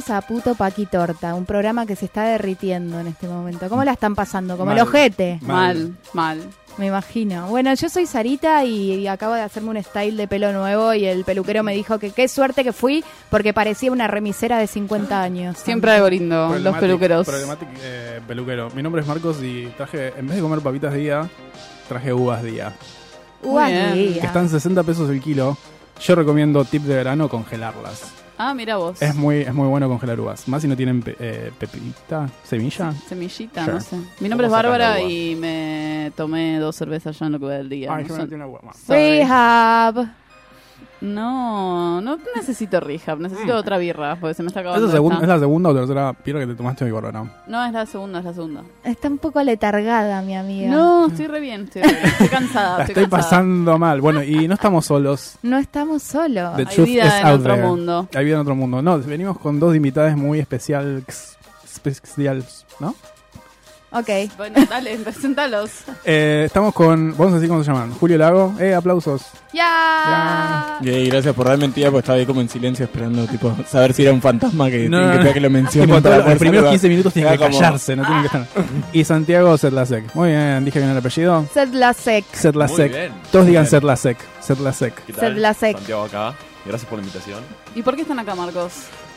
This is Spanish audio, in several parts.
Bienvenidos a Puto Paqui Torta, un programa que se está derritiendo en este momento. ¿Cómo la están pasando? Como el ojete, Mal. mal. me imagino. Bueno, yo soy Sarita y, y acabo de hacerme un style de pelo nuevo y el peluquero me dijo que qué suerte que fui porque parecía una remisera de 50 años. Siempre algo lindo, los peluqueros. Problematic, eh, peluquero. Mi nombre es Marcos y traje, en vez de comer papitas día, traje uvas día. Uvas día. Que están 60 pesos el kilo. Yo recomiendo tip de verano congelarlas. Ah, mira vos. Es muy, es muy bueno congelar uvas. Más si no tienen pe- eh, pepita, semilla. Semillita, Sure. no sé. Mi nombre es ¿Cómo sacan Bárbara y me tomé dos cervezas ya en lo que va del día. Ay, no, más. Sorry. Rehab. No, no necesito rehab, necesito otra birra porque se me está ¿Es, acabando. la segun- esta. ¿Es la segunda o tercera birra que te tomaste hoy, Bárbara? No, es la segunda, es la segunda. Está un poco letargada, mi amiga. No, estoy re bien, estoy, re bien. Estoy cansada. La estoy estoy cansada. pasando mal. Bueno, y no estamos solos. No estamos solos. The Hay truth vida is en out otro there. mundo. Hay vida en otro mundo. No, venimos con dos invitadas muy especiales, especiales, ¿no? Ok. Bueno, dale, presentalos. Eh, estamos con, vamos a decir cómo se llaman. Julio Lago, eh, aplausos. Ya. Y gracias por dar mentira, porque estaba ahí como en silencio esperando, tipo, saber si era un fantasma que, No, que, no, no. que lo mencione. Tipo, los primeros saludar. 15 minutos tienen que Era como- callarse, no tienen que estar. Y Santiago Sedlasek. Muy bien, dije bien el apellido. Sedlasek. Sedlasek. Muy bien. Todos digan. Sedlasek. Sedlasek. Sedlasek. Santiago acá. Gracias por la invitación. ¿Y por qué están acá, Marcos?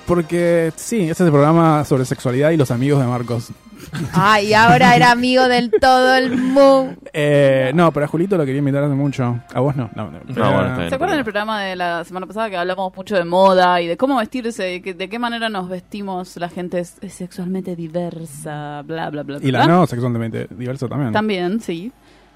Porque sí, este es el programa sobre sexualidad y los amigos de Marcos. Ay, ahora era amigo del todo el mundo. Eh, no, pero a Julito lo quería invitar hace mucho. A vos no. No, no, pero- bueno. ¿Se acuerdan del programa de la semana pasada que hablamos mucho de moda y de cómo vestirse, de, que- de qué manera nos vestimos la gente es, es sexualmente diversa, bla, bla, bla, Y la bla? no sexualmente diversa también. También, sí.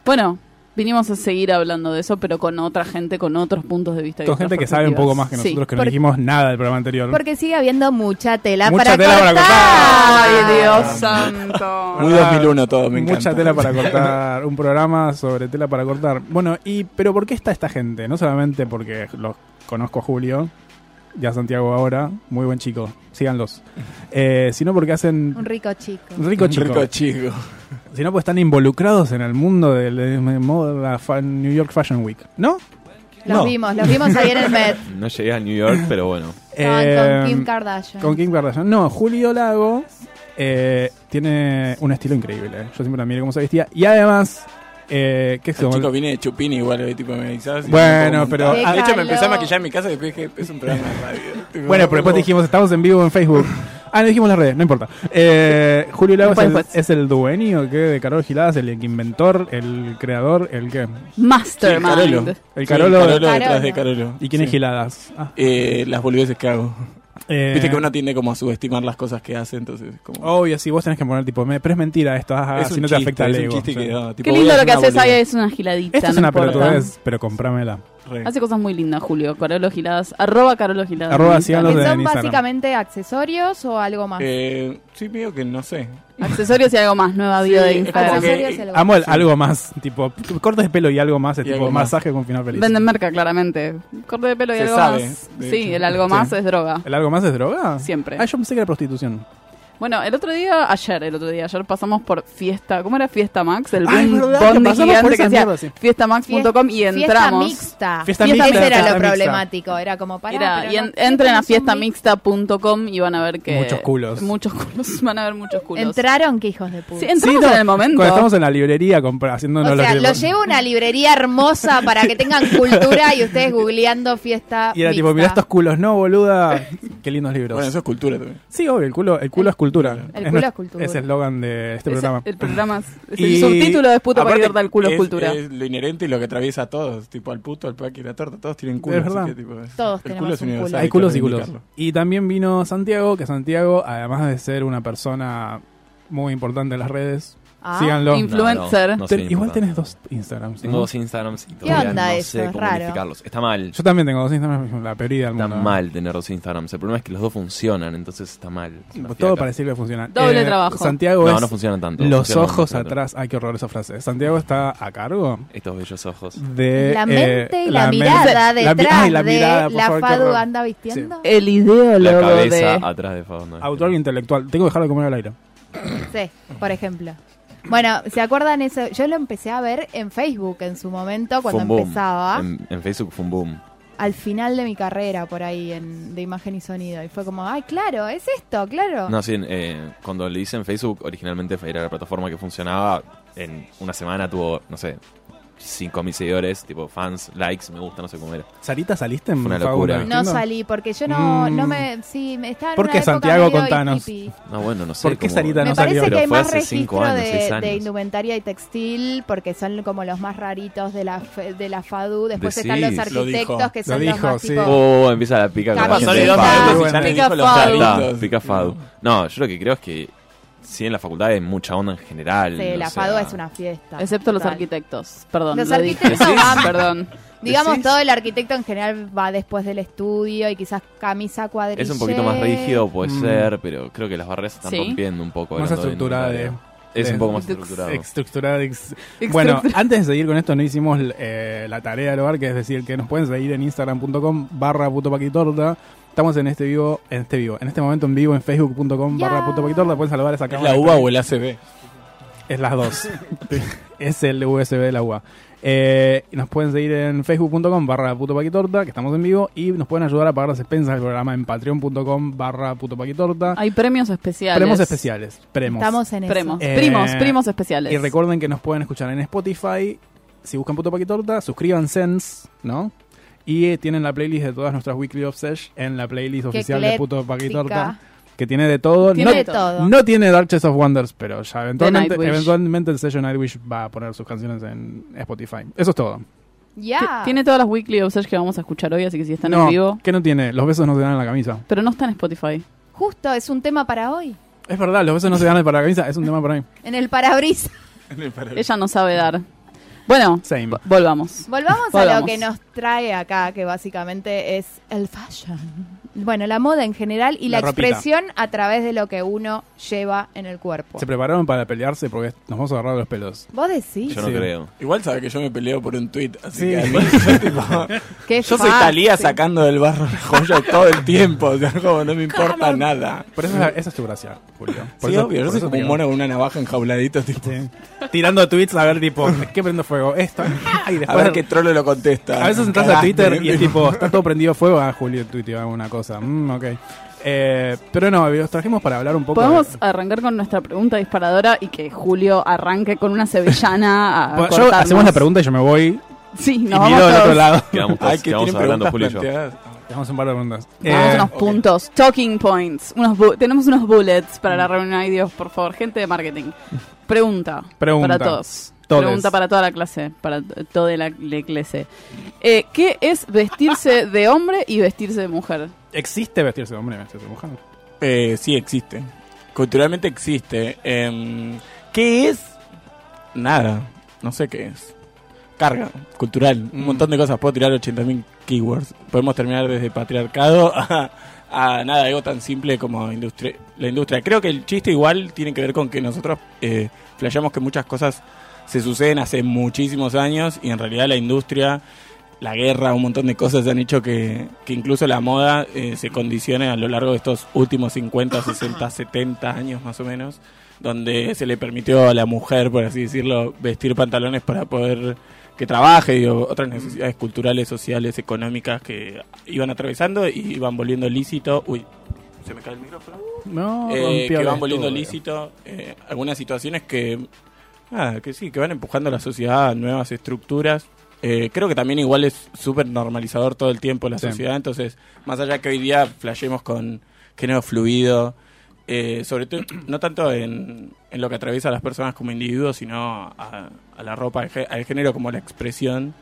Bueno, vinimos a seguir hablando de eso, pero con otra gente, con otros puntos de vista. Con gente que sabe un poco más que nosotros, que no dijimos nada del programa anterior. Porque sigue habiendo mucha tela Mucha para tela para cortar. ¡Ay, Dios santo! Muy 2001 todo, me encanta. Mucha tela para cortar, un programa sobre tela para cortar. Bueno, y pero ¿por qué está esta gente? No solamente porque los conozco a Julio y a Santiago ahora, muy buen chico, síganlos. Eh, sino porque hacen Un rico chico. rico chico, Rico chico. sino porque están involucrados en el mundo de, de moda fa- New York Fashion Week, ¿no? Los No. vimos, los vimos ahí en el Met. No llegué a New York, pero bueno. Eh, con Kim Kardashian. Con Kim Kardashian. No, Julio Lago eh, tiene un estilo increíble. Yo siempre admiré cómo se vestía. Y además, eh, ¿qué es El como- chico viene de chupín igual, eh, tipo, me avisabas y Bueno, me pero- De hecho, me empecé a maquillar en mi casa y después dije, es un programa de radio. Tipo, Bueno, pero después dijimos, estamos en vivo en Facebook. Ah, no dijimos las redes, no importa. Eh, Julio Lago es el, es el dueño ¿qué? de Carol Giladas, el inventor, el creador, el qué. Sí, Mastermind. Carolo. El Sí, Carolo- Carolo detrás de Carolo. ¿Y quién es. Giladas? Ah, Eh, las boludeces que hago. Eh, Viste que uno tiende como a subestimar las cosas que hace, entonces como... Obvio, sí, vos tenés que poner tipo, me- pero es mentira esto, ah, es si no te chiste, afecta el es un ego. que tipo, Qué lindo lo que haces ahí, es una giladita. Esto es una importa. pelotudez, pero comprámela. Re. Hace cosas muy lindas, Julio. Carolo Giladas. Arroba Carolo Giladas. Arroba síganos son Instagram. básicamente accesorios o algo más. Eh, sí, medio que no sé. Accesorios y algo más. Nueva bio Sí, de es Instagram. que- Accesorios y algo Amo el Sí. algo más, tipo, cortes de pelo y algo más, es Y tipo algo más. masaje con final feliz. Venden merca, claramente. Corte de pelo y Se algo sabe, más. de Sí, hecho. el algo Sí. más es droga. ¿El algo más es droga? Siempre. Ah, yo pensé que era prostitución. Bueno, el otro día, ayer, el otro día, ayer pasamos por Fiesta, ¿cómo era Fiesta Max? El Ay, boom- verdad, que bondi gigante que sí. fiestamax.com y Fiesta entramos. mixta. Fiesta Ese mixta, era fiesta lo mixta. problemático. Era como para. Era, y en- entren a fiestamixta.com y van a ver que... Muchos culos. Muchos culos, van a ver muchos culos. Entraron, que hijos de puta. Sí, entramos Sí, no, en el momento. Cuando estamos en la librería compra- haciéndonos O sea, lo llevo a una librería hermosa para que tengan cultura y ustedes googleando fiesta. Y era tipo, mira estos culos, no, boluda. Qué lindos libros. Bueno, eso es cultura también. Sí, obvio, el culo, el culo es cultura. El Es culo nues- es cultura. Es el eslogan de este Ese- programa. El programa es, es Y- el subtítulo de puto para Aparte, que el culo es es, cultura. es lo inherente y lo que atraviesa a todos. Tipo al puto, al paqui y la torta. Todos tienen culo. Es verdad. que, tipo, es- Todos el tenemos culo es un culo. universal, Hay culos y culos. Y también vino Santiago, que Santiago, además de ser una persona muy importante en las redes, Ah, síganlo. Influencer. No, no, no Ten- soy igual tenés dos Instagrams. Tengo ¿no? dos Instagrams y todavía onda no eso? sé Es cómo raro. unificarlos. Está mal. Yo también tengo dos Instagrams, la peor idea del Está mal tener dos Instagrams. El problema es que los dos funcionan, entonces está mal. Es Todo fiaca. parece que funciona. Doble trabajo. Santiago No, es no funcionan tanto. los Funcionan ojos tanto. atrás. Ay, qué horror esa frase. Santiago está a cargo Estos bellos ojos. de... La eh, mente y la, mirada la mi- detrás ay, la mirada, de por la favor, qué Fadu anda vistiendo. El La ideólogo cabeza de... atrás de Fauno. Autor intelectual. Tengo que dejarlo de comer al aire. Sí, por ejemplo. Bueno, ¿se acuerdan eso? Yo lo empecé a ver en Facebook en su momento, cuando empezaba, En, en Facebook fue un boom. al final de mi carrera, por ahí, en, de imagen y sonido. Y fue como, ay, claro, es esto, claro. No, sí, eh, cuando le hice en Facebook, originalmente era la plataforma que funcionaba. En una semana tuvo, no sé, 5.000 seguidores, tipo fans, likes, me gusta, no sé cómo era. Sarita, ¿saliste en Fue una locura. No salí porque yo no, Mm. no me. Sí, me estaba en ¿Por una qué, época Santiago? medio Contanos. hippie. No, bueno, no sé. ¿Por qué cómo- Sarita Me no parece salió? que Pero hay fue más hace cinco registro años, seis de, años. de indumentaria y textil porque son como los más raritos de la fe- de la FADU. Después Decís. están los Lo arquitectos que Lo son los dijo, más sí. tipo. Oh, empieza la pica con la Camiseta. gente de Pasó Fado. dos minutos y ya le Pica dijo los Fado. Está, raritos. pica Fado. No, yo lo que creo es que sí en la facultad hay mucha onda en general. Sí, la sea, FADU es una fiesta. Excepto los total. arquitectos. Perdón, Los lo dije. arquitectos van- Perdón. Digamos, ¿Decís? todo el arquitecto en general va después del estudio y quizás camisa cuadrilla. Es un poquito más rígido, puede Mm. ser, pero creo que las barreras se están Sí. rompiendo un poco. Más estructurada de-. Es un poco más estructurado. Estructurada. ex- Bueno, antes de seguir con esto, no hicimos eh, la tarea del hogar, que es decir, que nos pueden seguir en instagram.com barra puto paquitorta. Estamos en este vivo, en este vivo, en este momento en vivo en facebook.com barra puto paquitorta. Pueden saludar esa ¿Es cámara. la uva o el ACB? Es las dos. es el USB de la UA. Eh, nos pueden seguir en facebook.com barra puto paquitorta, que estamos en vivo, y nos pueden ayudar a pagar las expensas del programa en patreon.com barra puto paquitorta. Hay premios especiales. Premios especiales. Premos. Estamos en eso. Premos. Eh, primos, primos especiales. Y recuerden que nos pueden escuchar en Spotify. Si buscan Puto Paquitorta, suscríbanse, ¿no? Y eh, tienen la playlist de todas nuestras Weekly of Sesh en la playlist Qué oficial de Puto Paquitorta. Que tiene de todo. Tiene no, de todo. no tiene Dark Chest of Wonders, pero ya eventualmente, eventualmente el sello Nightwish va a poner sus canciones en Spotify. Eso es todo. Ya. Tiene todas las weekly usage que vamos a escuchar hoy, así que si están no, en vivo. ¿Qué no tiene? Los besos no se dan en la camisa. Pero no está en Spotify. Justo, es un tema para hoy. Es verdad, los besos no se dan para la camisa. Es un tema para mí. En el parabrisas. Ella no sabe dar. Bueno, Same. vo- volvamos. Volvamos a lo que nos trae acá, que básicamente es el fashion. Bueno, la moda en general y La expresión a través de lo que uno lleva en el cuerpo. Se prepararon para pelearse porque nos vamos a agarrar los pelos. ¿Vos decís? Yo no Sí. creo. Igual sabe que yo me peleo por un tweet, así Sí. que a mí, yo, tipo, Qué yo soy. Talía sacando del barro la joya todo el tiempo, o sea, como no me importa nada. Por eso esa es tu gracia, Julio. Por Sí, eso- obvio, yo soy como un mono con una navaja enjauladito, tipo, Sí. Tirando tweets a ver, tipo, ¿qué prendo fuego? Esto. Y a después. ver qué trolo lo contesta. a veces entras a. Twitter y es tipo, está todo prendido fuego. Ah, Julio tuiteó alguna cosa. Mm, ok. Eh, pero no, los trajimos para hablar un poco. Podemos de- arrancar con nuestra pregunta disparadora y que Julio arranque con una sevillana a Bueno, yo hacemos la pregunta y yo me voy Sí, y nos miro vamos del otro todos. lado. Quedamos todos, Ay, que quedamos hablando Julio y yo. planteadas. Dejamos un par de preguntas. Tenemos Eh, unos ok. puntos, talking points. Unos bu- tenemos unos bullets para la reunión. Ay, Dios, por favor, gente de marketing. Pregunta. Pregunta. Para todos. Todes. Pregunta para toda la clase, para toda la, la clase. Eh, ¿Qué es vestirse de hombre y vestirse de mujer? ¿Existe vestirse de hombre y vestirse de mujer? Eh, sí, existe. Culturalmente existe. Em, ¿Qué es? Nada. No sé qué es. Carga cultural. Un Mm. montón de cosas. Puedo tirar 80.000 keywords. Podemos terminar desde patriarcado a, a nada, algo tan simple como industria, la industria. Creo que el chiste igual tiene que ver con que nosotros eh, flasheamos que muchas cosas se suceden hace muchísimos años y en realidad la industria la guerra, un montón de cosas han hecho que, que incluso la moda eh, se condicione a lo largo de estos últimos 50, 60, 70 años más o menos, donde se le permitió a la mujer, por así decirlo, vestir pantalones para poder que trabaje, digo, otras necesidades culturales, sociales, económicas que iban atravesando y iban volviendo lícito. Uy, se me cae el micrófono. No, Eh, que van volviendo lícito eh, algunas situaciones que nada, que sí que van empujando a la sociedad a nuevas estructuras Eh, creo que también igual es súper normalizador todo el tiempo la Sí. sociedad entonces más allá que hoy día flashemos con género fluido eh, sobre todo no tanto en, en lo que atraviesa a las personas como individuos sino a, a la ropa al género como la expresión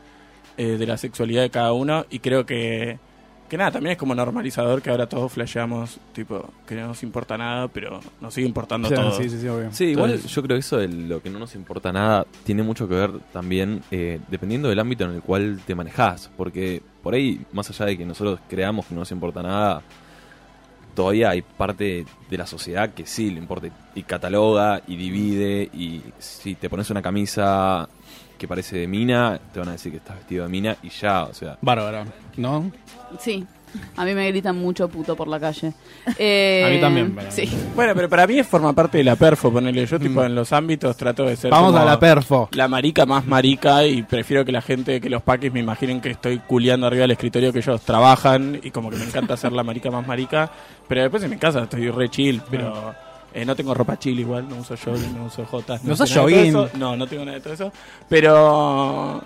eh, de la sexualidad de cada uno y creo que que nada, también es como normalizador que ahora todos flasheamos, tipo, que no nos importa nada, pero nos sigue importando Sí, todo. sí, sí, sí, obvio. Sí, igual Entonces- yo creo que eso de lo que no nos importa nada tiene mucho que ver también eh, dependiendo del ámbito en el cual te manejas. Porque por ahí, más allá de que nosotros creamos que no nos importa nada, todavía hay parte de la sociedad que sí le importa y cataloga y divide. Y si te pones una camisa que parece de mina, te van a decir que estás vestido de mina y ya, o sea. Bárbaro, ¿no? Sí. A mí me gritan mucho puto por la calle. Eh, A mí también, Sí. Bueno, pero para mí forma parte de la perfo, ponerle yo, tipo, en los ámbitos trato de ser. Vamos como a la perfo. La marica más marica y prefiero que la gente, que los paquis me imaginen que estoy culeando arriba del escritorio que ellos trabajan y como que me encanta ser la marica más marica. Pero después en mi casa estoy re chill, pero eh, no tengo ropa chill igual, no uso jogging, no uso jotas. ¿No de todo jogging? No, no tengo nada de todo eso. Pero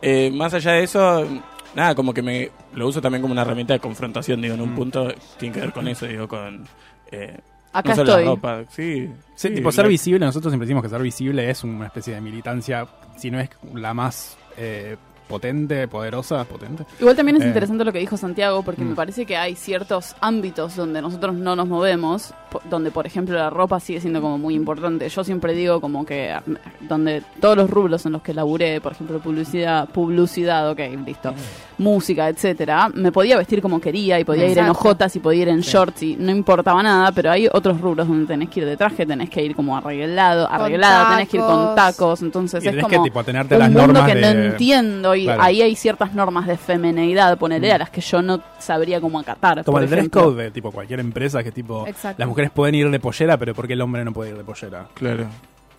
eh, más allá de eso, nada, como que me lo uso también como una herramienta de confrontación, digo, en un Mm. punto tiene que ver con eso, digo, con... Eh, Acá no solo la estoy. ropa, sí. Sí, sí, tipo, ser la- visible, nosotros siempre decimos que ser visible es una especie de militancia, si no es la más eh, potente, poderosa, potente. Igual también es Eh. interesante lo que dijo Santiago, porque Mm. me parece que hay ciertos ámbitos donde nosotros no nos movemos, donde por ejemplo la ropa sigue siendo como muy importante. Yo siempre digo como que ah, donde todos los rubros en los que laburé, por ejemplo publicidad, publicidad, ok, listo, música, etcétera, me podía vestir como quería y podía ir en ojotas y podía ir en Sí. shorts y no importaba nada, pero hay otros rubros donde tenés que ir de traje, tenés que ir como arreglado, arreglada, tenés que ir con tacos. entonces Y es tenés como que tipo, atenerte a un las mundo normas que de... no entiendo y Claro. ahí hay ciertas normas de femineidad, ponerle Mm. a las que yo no sabría cómo acatar. Como por el dress ejemplo. code de tipo cualquier empresa que tipo Exacto. las mujeres pueden ir de pollera, pero ¿por qué el hombre no puede ir de pollera? Claro.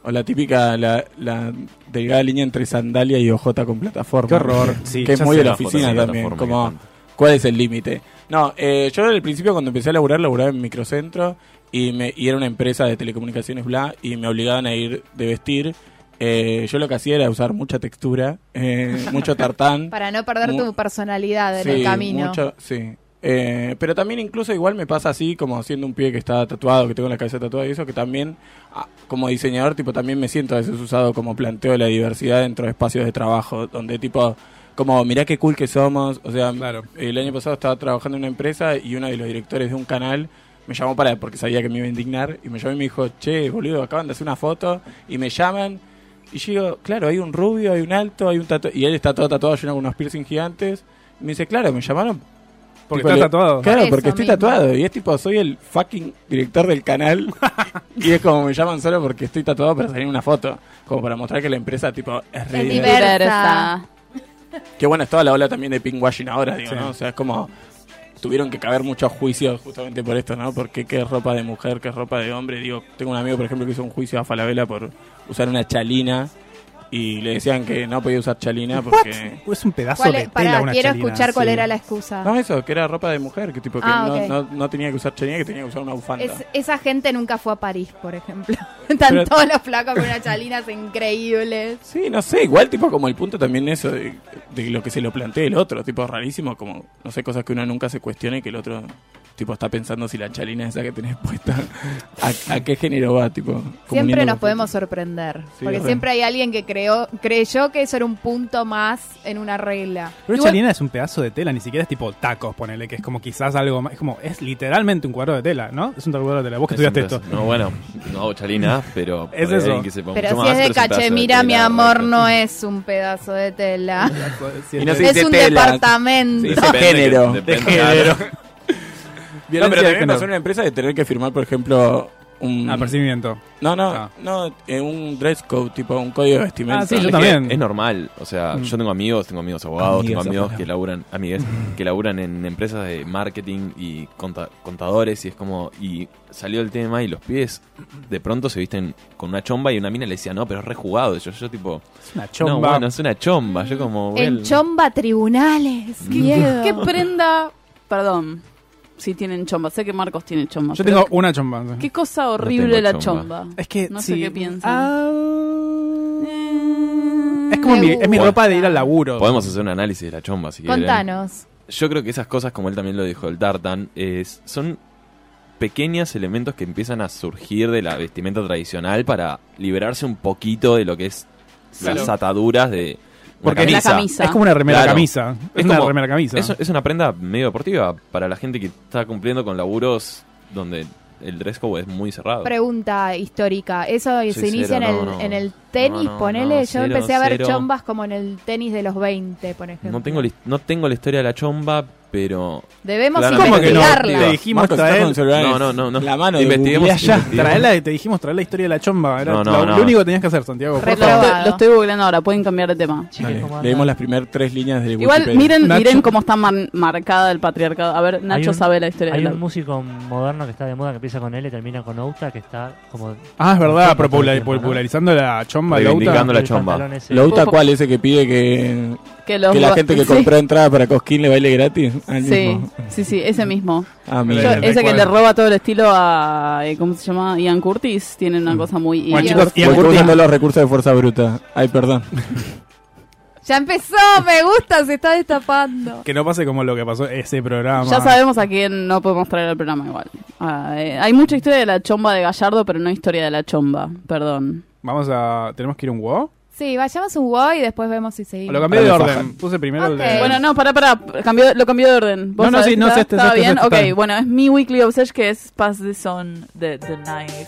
O la típica, la, la delgada línea entre sandalia y ojota con plataforma. Qué horror. Sí, que es muy de la foto, oficina sí, también. Como. ¿cuál es el límite? No, eh, yo al principio cuando empecé a laburar, laburaba en microcentro y, me, y era una empresa de telecomunicaciones, bla, y me obligaban a ir de vestir. Eh, yo lo que hacía era usar mucha textura, eh, mucho tartán. Para no perder tu personalidad en Sí, el camino. mucho- sí. Eh, pero también incluso igual me pasa así, como siendo un pibe que está tatuado, que tengo la cabeza tatuada y eso, que también ah, como diseñador, tipo, también me siento a veces usado como planteo la diversidad dentro de espacios de trabajo, donde tipo, como, mirá qué cool que somos. O sea, Claro. el año pasado estaba trabajando en una empresa y uno de los directores de un canal me llamó para, porque sabía que me iba a indignar, y me llamó y me dijo, che, boludo, acaban de hacer una foto, y me llaman, y yo digo, claro, hay un rubio, hay un alto, hay un tatuado, y él está todo tatuado lleno con unos piercing gigantes, y me dice, claro, me llamaron Porque Tipo, estás tatuado. Claro, Por eso porque estoy mismo. tatuado. Y es tipo, soy el fucking director del canal. y es como me llaman solo porque estoy tatuado para salir en una foto. Como para mostrar que la empresa, tipo, es re Es diversa. diversa. Que bueno, es toda la ola también de pinkwashing ahora, digo, Sí. ¿no? O sea, es como. Tuvieron que caber muchos juicios justamente por esto, ¿no? Porque qué es ropa de mujer, qué es ropa de hombre. Digo, tengo un amigo, por ejemplo, que hizo un juicio a Falabella por usar una chalina. Y le decían que no podía usar chalina porque. Es un pedazo ¿Cuál de tela Pará, una quiero chalina, escuchar cuál sí. era la excusa. No, eso, que era ropa de mujer, que tipo que Ah, no, no, no tenía que usar chalina, que tenía que usar una bufanda. Es- esa gente nunca fue a París, por ejemplo. Están Pero- todos los flacos con unas chalinas increíbles. Sí, no sé, igual tipo como el punto también eso de, de lo que se lo plantea el otro, tipo rarísimo, como, no sé, cosas que uno nunca se cuestiona y que el otro tipo está pensando si la chalina esa que tenés puesta, a, a qué género va, tipo. Siempre nos podemos sorprender. Sí, porque re. siempre hay alguien que creó, creyó que eso era un punto más en una regla. Pero Igual- chalina es un pedazo de tela, ni siquiera es tipo tacos, ponele, que es como quizás algo más. Es como, es literalmente un cuadro de tela, ¿no? Es un cuadro de tela. Vos que Es estudiaste esto. No, bueno, no hago chalina, pero. Es eso. que Pero si más, es de Cachemira, tela, mi amor, no es un pedazo de tela. Y no Sí, se es un tela. departamento. Depende género. de género. No, pero también pasó en una empresa de tener que firmar, por ejemplo, un... Apercibimiento. No, no, Ah. no, eh, un dress code, tipo un código de vestimenta. Ah, sí, Es yo también. Es normal, o sea, Mm. yo tengo amigos, tengo amigos abogados, Amigos, tengo amigos que laburan, amigues, que laburan en empresas de marketing y conta- contadores y es como, y salió el tema y los pies de pronto se visten con una chomba y una mina le decía, no, pero es rejugado. Yo, yo tipo, Es una no, chomba. bueno, es una chomba. Yo como, voy En chomba tribunales. Miedo. ¿Qué prenda? Perdón. Si tienen chomba. Sé que Marcos tiene chomba. Yo tengo una chomba. Qué cosa horrible la chomba. chomba. Es que No sé sí. qué piensan. Ah, es como mi, es mi ropa de ir al laburo. Podemos hacer un análisis de la chomba si quieren. Contanos. Yo creo que esas cosas, como él también lo dijo, el tartan, es, son pequeños elementos que empiezan a surgir de la vestimenta tradicional para liberarse un poquito de lo que es las ataduras de Porque la camisa. Es como una remera Claro. camisa. Es, Es una como- remera camisa. Es, es una prenda medio deportiva para la gente que está cumpliendo con laburos donde el dress code es muy cerrado. Pregunta histórica. ¿Eso se inicia en, el, no. en el tenis? No, no, ponele. no, Yo cero, empecé a ver cero. chombas como en el tenis de los 20, por ejemplo. no tengo la no tengo la historia de la chomba, pero Debemos investigarla. Te dijimos Marcos traer. con No, no, no, no. La mano Investiguemos, investiguemos. Traela, te dijimos traer la historia de la chomba. Era No, no, lo, no. lo único que tenías que hacer, Santiago. por Lo favor. estoy, Probado. lo estoy googleando ahora, pueden cambiar de tema. Dale. Leemos las primeras tres líneas de Igual Wikipedia. miren, Nacho. miren cómo está mar- marcada el patriarcado. A ver, Nacho un- sabe la historia Hay de la... un músico moderno que está de moda que empieza con L y termina con Outa que está como. Ah, es verdad, popularizando la chomba de Reivindicando la chomba. pantalón ese. ¿Lauta cuál? Ese que pide que, Que, los que la gente que sí, compró entrada para Cosquín le baile gratis. Ah, Sí, mismo. sí, sí, ese mismo. Ah, Yo- ese que le roba todo el estilo a. eh, ¿Cómo se llama? Ian Curtis. Tiene una cosa muy. Bueno, Ian- chicos, Ian Curtis- usando los recursos de fuerza bruta. Ay, perdón. Ya empezó, me gusta, se está destapando. Que no pase como lo que pasó ese programa. Ya sabemos a quién no podemos traer al programa igual. Ah, eh, hay mucha historia de la chomba de Gallardo, pero no historia de la chomba. Perdón. Vamos a. ¿Tenemos que ir a un WoW? Sí, vayamos un wow y después vemos si seguimos. Lo cambié de orden. Puse primero el de. Bueno, no, pará, pará. Cambió, lo cambió de orden. ¿Vos No, no, sí, no, está- sí, este, ¿Estaba este, bien? este, ok, está. bueno, es mi weekly obsession que es Pass the Son de The Knife.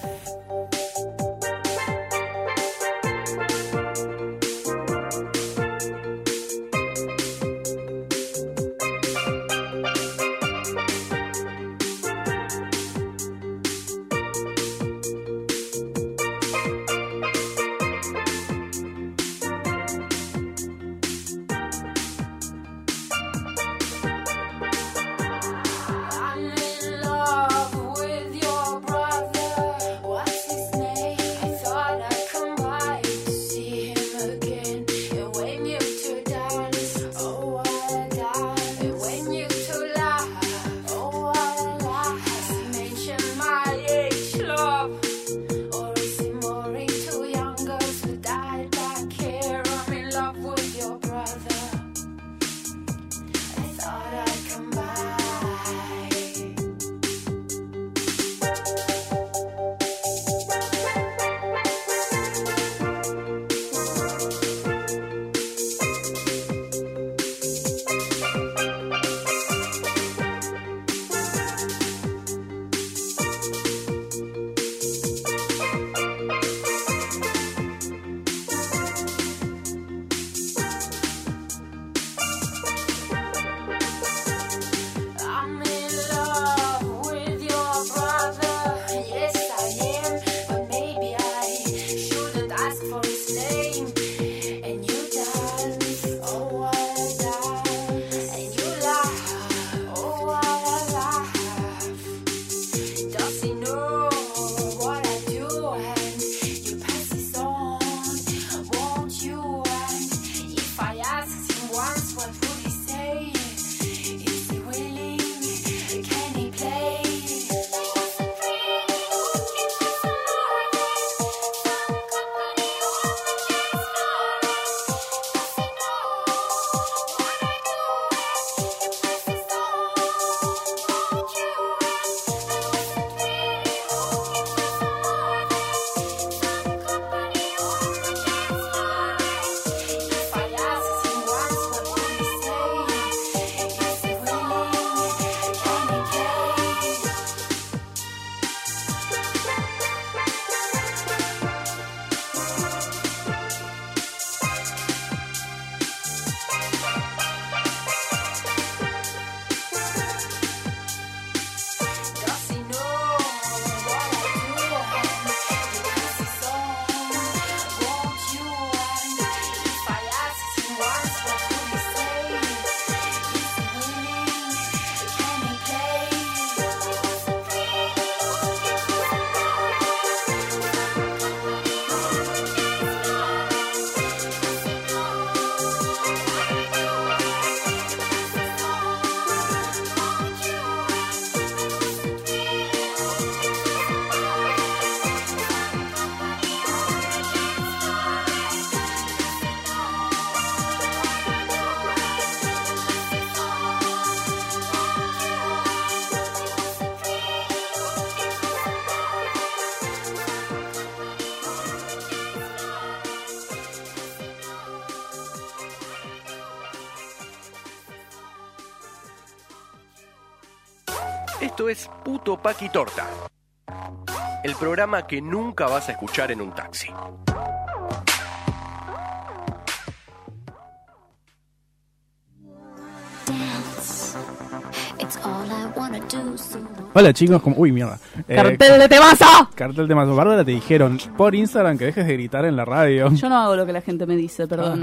Esto es Puto Paqui Torta. El programa que nunca vas a escuchar en un taxi. Hola chicos, como... uy mierda. Eh, ¡Cartel de temazo! Cartel de más. Bárbara te dijeron por Instagram que dejes de gritar en la radio. Yo no hago lo que la gente me dice, perdón.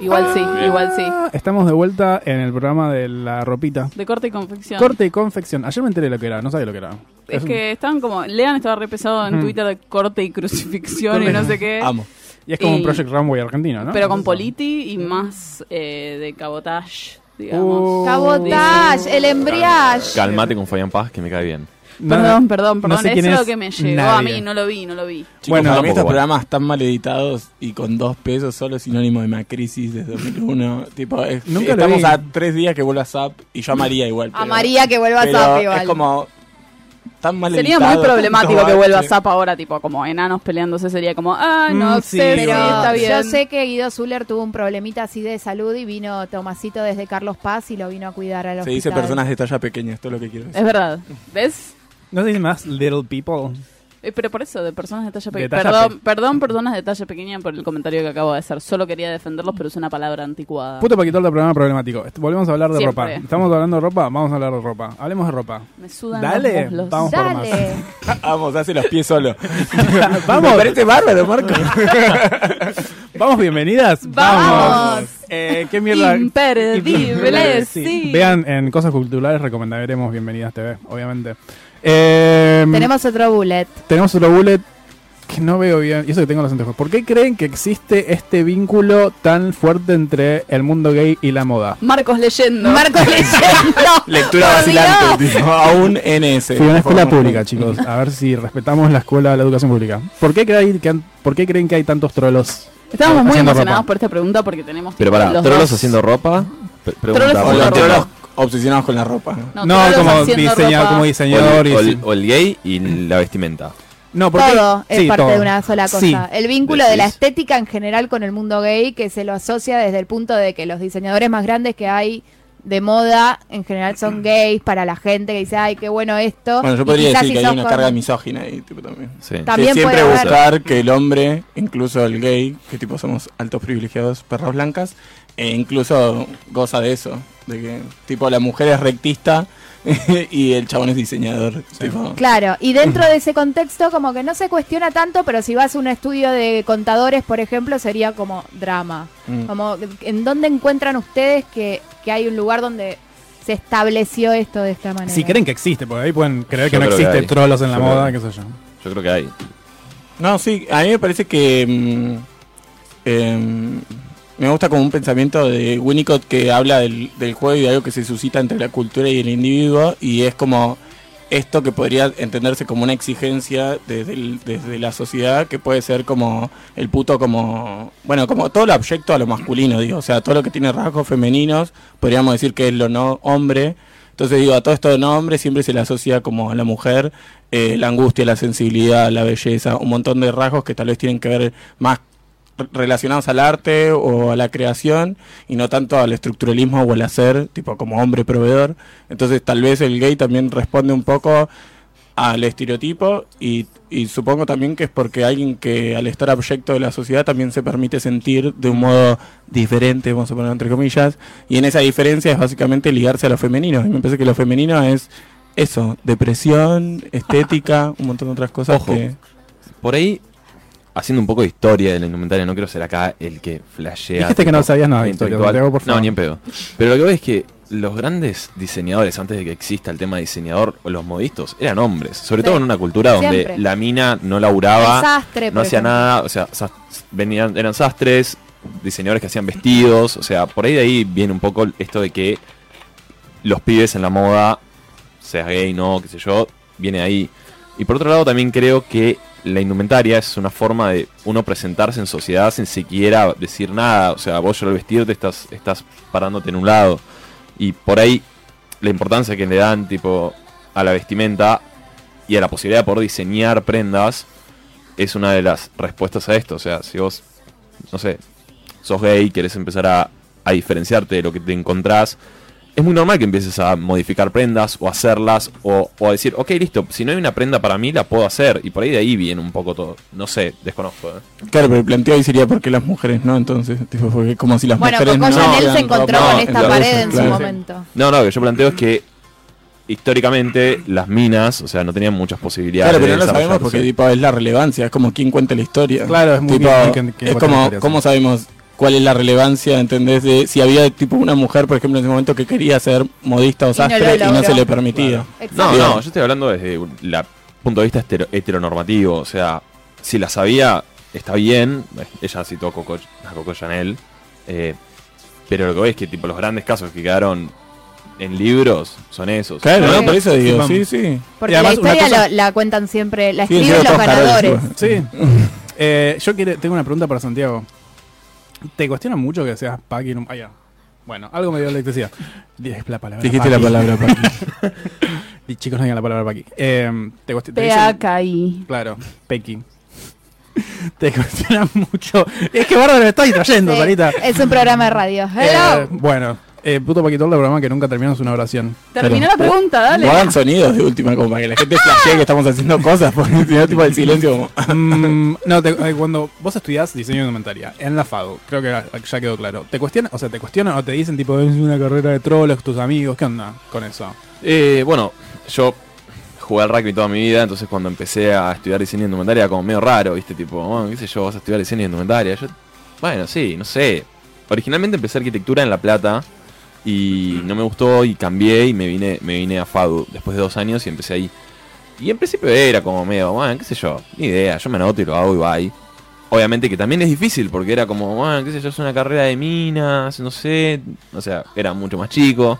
Igual sí, igual sí. Ah, Estamos de vuelta en el programa de la ropita. De corte y confección. Corte y confección. Ayer me enteré de lo que era, no sabía lo que era. Es un- que estaban como. Lean estaba re pesado en Mm. Twitter de corte y crucifixión y no sé qué. Amo. Y es como un Project Runway argentino, ¿no? Pero con politi y más eh, de cabotage, digamos. Uh, Cabotage, el embriage. Calmate con Fabián Paz, que me cae bien. Perdón, perdón, perdón. no sé Eso es lo que me llegó a mí, no lo vi, no lo vi. Chicos, Bueno, para mí estos bueno. programas están mal editados y con dos pesos solo es sinónimo de Macrisis desde 2001. tipo, es- Nunca lo estamos vi. a tres días que vuelva Zap y yo amaría igual. A pero- María que vuelva a Zap igual. Es como tan mal Sería editado, muy problemático que vuelva. Zap ahora, tipo, como enanos peleándose, sería como, ah, no Mm, sí, sé, Pero sí, está bien. yo sé que Guido Zuller tuvo un problemita así de salud y vino Tomasito desde Carlos Paz y lo vino a cuidar al Se dice personas de talla pequeña, esto es lo que quiero decir. Es verdad, ¿ves? ¿No se dice más Little People? Eh, pero por eso, de personas de talla pequeña. Perdón, perdón, personas de talla pequeña por el comentario que acabo de hacer. Solo quería defenderlos, pero es una palabra anticuada. Puto Paquito del programa problemático. Est- Volvemos a hablar de Siempre. ropa. Estamos hablando de ropa, vamos a hablar de ropa. Hablemos de ropa. Me sudan Dale, los muslos. vamos por más. Dale. Vamos, hace los pies solo. Vamos. Me parece bárbaro, Marco. Vamos, bienvenidas. Vamos. Eh, ¿Qué mierda? Imperdibles, sí. Vean en Cosas Culturales, recomendaremos Bienvenidas TV, obviamente. Eh, Tenemos otro bullet. tenemos otro bullet que no veo bien. Y eso que tengo los anteojos. ¿Por qué creen que existe este vínculo tan fuerte entre el mundo gay y la moda? Marcos leyendo. Marcos leyendo. Lectura vacilante, tipo, a un NS. Fui a una escuela pública, chicos. A ver si respetamos la escuela de la educación pública. ¿Por qué creen que, han- por qué creen que hay tantos trolos? Estábamos muy emocionados ropa? por esta pregunta porque tenemos. Pero para, los trolos dos- haciendo ropa. Pre- pregunta, Trolos O ¿por los haciendo qué trolos ropa. Obsesionados con la ropa. No, como diseñador, ropa. como O diseñador el, y o el- o el gay y la vestimenta. No, porque Todo es sí, parte todo. de una sola cosa. Sí. El vínculo de la estética en general con el mundo gay que se lo asocia desde el punto de que los diseñadores más grandes que hay de moda en general son gays para la gente que dice, ay, qué bueno esto. Bueno, yo podría decir si que hay una con- carga misógina ahí, tipo, también. Sí. Ta- También siempre buscar que el hombre, incluso el gay, que tipo somos altos privilegiados perras blancas, e incluso goza de eso, de que tipo la mujer es rectista y el chabón es diseñador. Tipo, Claro, y dentro de ese contexto como que no se cuestiona tanto, pero si vas a un estudio de contadores, por ejemplo, sería como drama. mm. Como, ¿en dónde encuentran ustedes que, que hay un lugar donde se estableció esto de esta manera? Si creen que existe, porque ahí pueden creer que no que existe hay. trolos en la Yo moda, que qué sé yo. Yo creo que hay. No, sí, a mí me parece que mm, em, me gusta como un pensamiento de Winnicott que habla del, del juego y de algo que se suscita entre la cultura y el individuo y es como esto que podría entenderse como una exigencia desde, desde la sociedad que puede ser como el puto como bueno como todo lo abyecto a lo masculino digo. O sea todo lo que tiene rasgos femeninos podríamos decir que es lo no hombre. Entonces digo a todo esto de no hombre siempre se le asocia como a la mujer eh, la angustia la sensibilidad la belleza un montón de rasgos que tal vez tienen que ver más relacionados al arte o a la creación y no tanto al estructuralismo o al hacer, tipo como hombre proveedor. Entonces tal vez el gay también responde un poco al estereotipo y, y supongo también que es porque alguien que al estar abyecto de la sociedad también se permite sentir de un modo diferente, vamos a poner entre comillas, y en esa diferencia es básicamente ligarse a lo femenino. Y me parece que lo femenino es eso, depresión, estética, un montón de otras cosas Ojo. que... Por ahí, haciendo un poco de historia de la indumentaria, no quiero ser acá el que flashea. Dijiste que no sabías nada de historia, por favor. No, ni en pedo. Pero lo que veo es que los grandes diseñadores, antes de que exista el tema de diseñador, o los modistas, eran hombres. Sobre Sí. todo en una cultura donde Siempre. la mina no laburaba, sastre, no hacía ejemplo. nada, o sea, venían, eran sastres, diseñadores que hacían vestidos, o sea, por ahí de ahí viene un poco esto de que los pibes en la moda, seas gay, no, qué sé yo, viene ahí. Y por otro lado también creo que la indumentaria es una forma de uno presentarse en sociedad sin siquiera decir nada, o sea, vos ya al vestirte estás, estás parándote en un lado. Y por ahí la importancia que le dan tipo a la vestimenta y a la posibilidad de poder diseñar prendas es una de las respuestas a esto. O sea, si vos, no sé, sos gay, querés empezar a, a diferenciarte de lo que te encontrás es muy normal que empieces a modificar prendas o hacerlas o, o a decir, ok, listo, si no hay una prenda para mí, la puedo hacer. Y por ahí de ahí viene un poco todo. No sé, desconozco. ¿eh? Claro, pero el planteo ahí sería porque las mujeres no, entonces, tipo, porque como si las Bueno, mujeres Coco no. Chanel usan se encontró con esta entonces, pared en su momento. No, no, lo que yo planteo es que históricamente las minas, o sea, no tenían muchas posibilidades. Claro, pero de no lo sabemos porque tipo, es la relevancia, es como quién cuenta la historia. Claro, es muy Tipo, bien es como, ¿cómo sabemos cuál es la relevancia, entendés? De si había tipo una mujer, por ejemplo, en ese momento que quería ser modista o Y no lo sastre y no, se le permitía. No, no, yo estoy hablando desde el punto de vista hetero- heteronormativo. O sea, si la sabía, está bien. Ella citó a Coco, a Coco Chanel. eh, pero lo que voy es que tipo los grandes casos que quedaron en libros son esos. Claro, Sí. no, por eso digo, Sí, sí, sí. Porque Y además la historia cosa- la cuentan siempre, la escriben siendo los ganadores. Sí. Eh, yo quiero, tengo una pregunta para Santiago. ¿Te cuestiona mucho que seas Paqui? en un- Ah, ya. Bueno, algo me dio electricidad. Dije la palabra. Dijiste la palabra, Paqui. Y chicos, no digan la palabra Paqui. Eh, te PAKI. Claro, Pequi. Te cuestiona mucho. Es que bárbaro me está distrayendo, Sí, Sarita. es un programa de radio. Eh, bueno, eh, puto Paquito, el programa que nunca terminamos una oración. Terminó Claro. la pregunta, dale. No hagan sonidos de última, como para que la gente flashee que estamos haciendo cosas, porque si no, tipo el silencio como... Mm, no, te- eh, cuando vos estudiás diseño de indumentaria en la FADU, creo que ya quedó claro. ¿Te cuestionan, o sea, te cuestionan o te dicen tipo, es una carrera de trolos, tus amigos? ¿Qué onda con eso? Eh, bueno, yo jugué al rugby toda mi vida, entonces cuando empecé a estudiar diseño de indumentaria, como medio raro, ¿viste? Tipo, qué sé yo, vas a estudiar diseño de indumentaria. Yo, bueno, sí, no sé. Originalmente empecé arquitectura en La Plata y no me gustó y cambié y me vine, me vine a FADU después de dos años y empecé ahí. Y en principio era como medio, bueno, qué sé yo, ni idea, yo me anoto y lo hago y bye. Obviamente que también es difícil porque era como, bueno, qué sé yo, es una carrera de minas, no sé, o sea, era mucho más chico.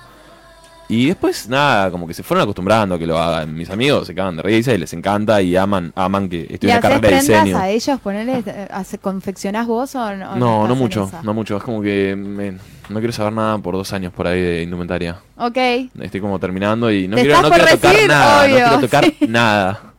Y después, nada, como que se fueron acostumbrando a que lo hagan. Mis amigos se cagan de risa y les encanta y aman aman que ¿Le estudie una carrera de diseño. a ellos? Ponele, eh, ¿Confeccionás vos o no? No, no en mucho, no mucho. Es como que me- no quiero saber nada por dos años por ahí de indumentaria. Ok. Estoy como terminando y no quiero, no quiero tocar nada. obvio, no quiero tocar sí. nada.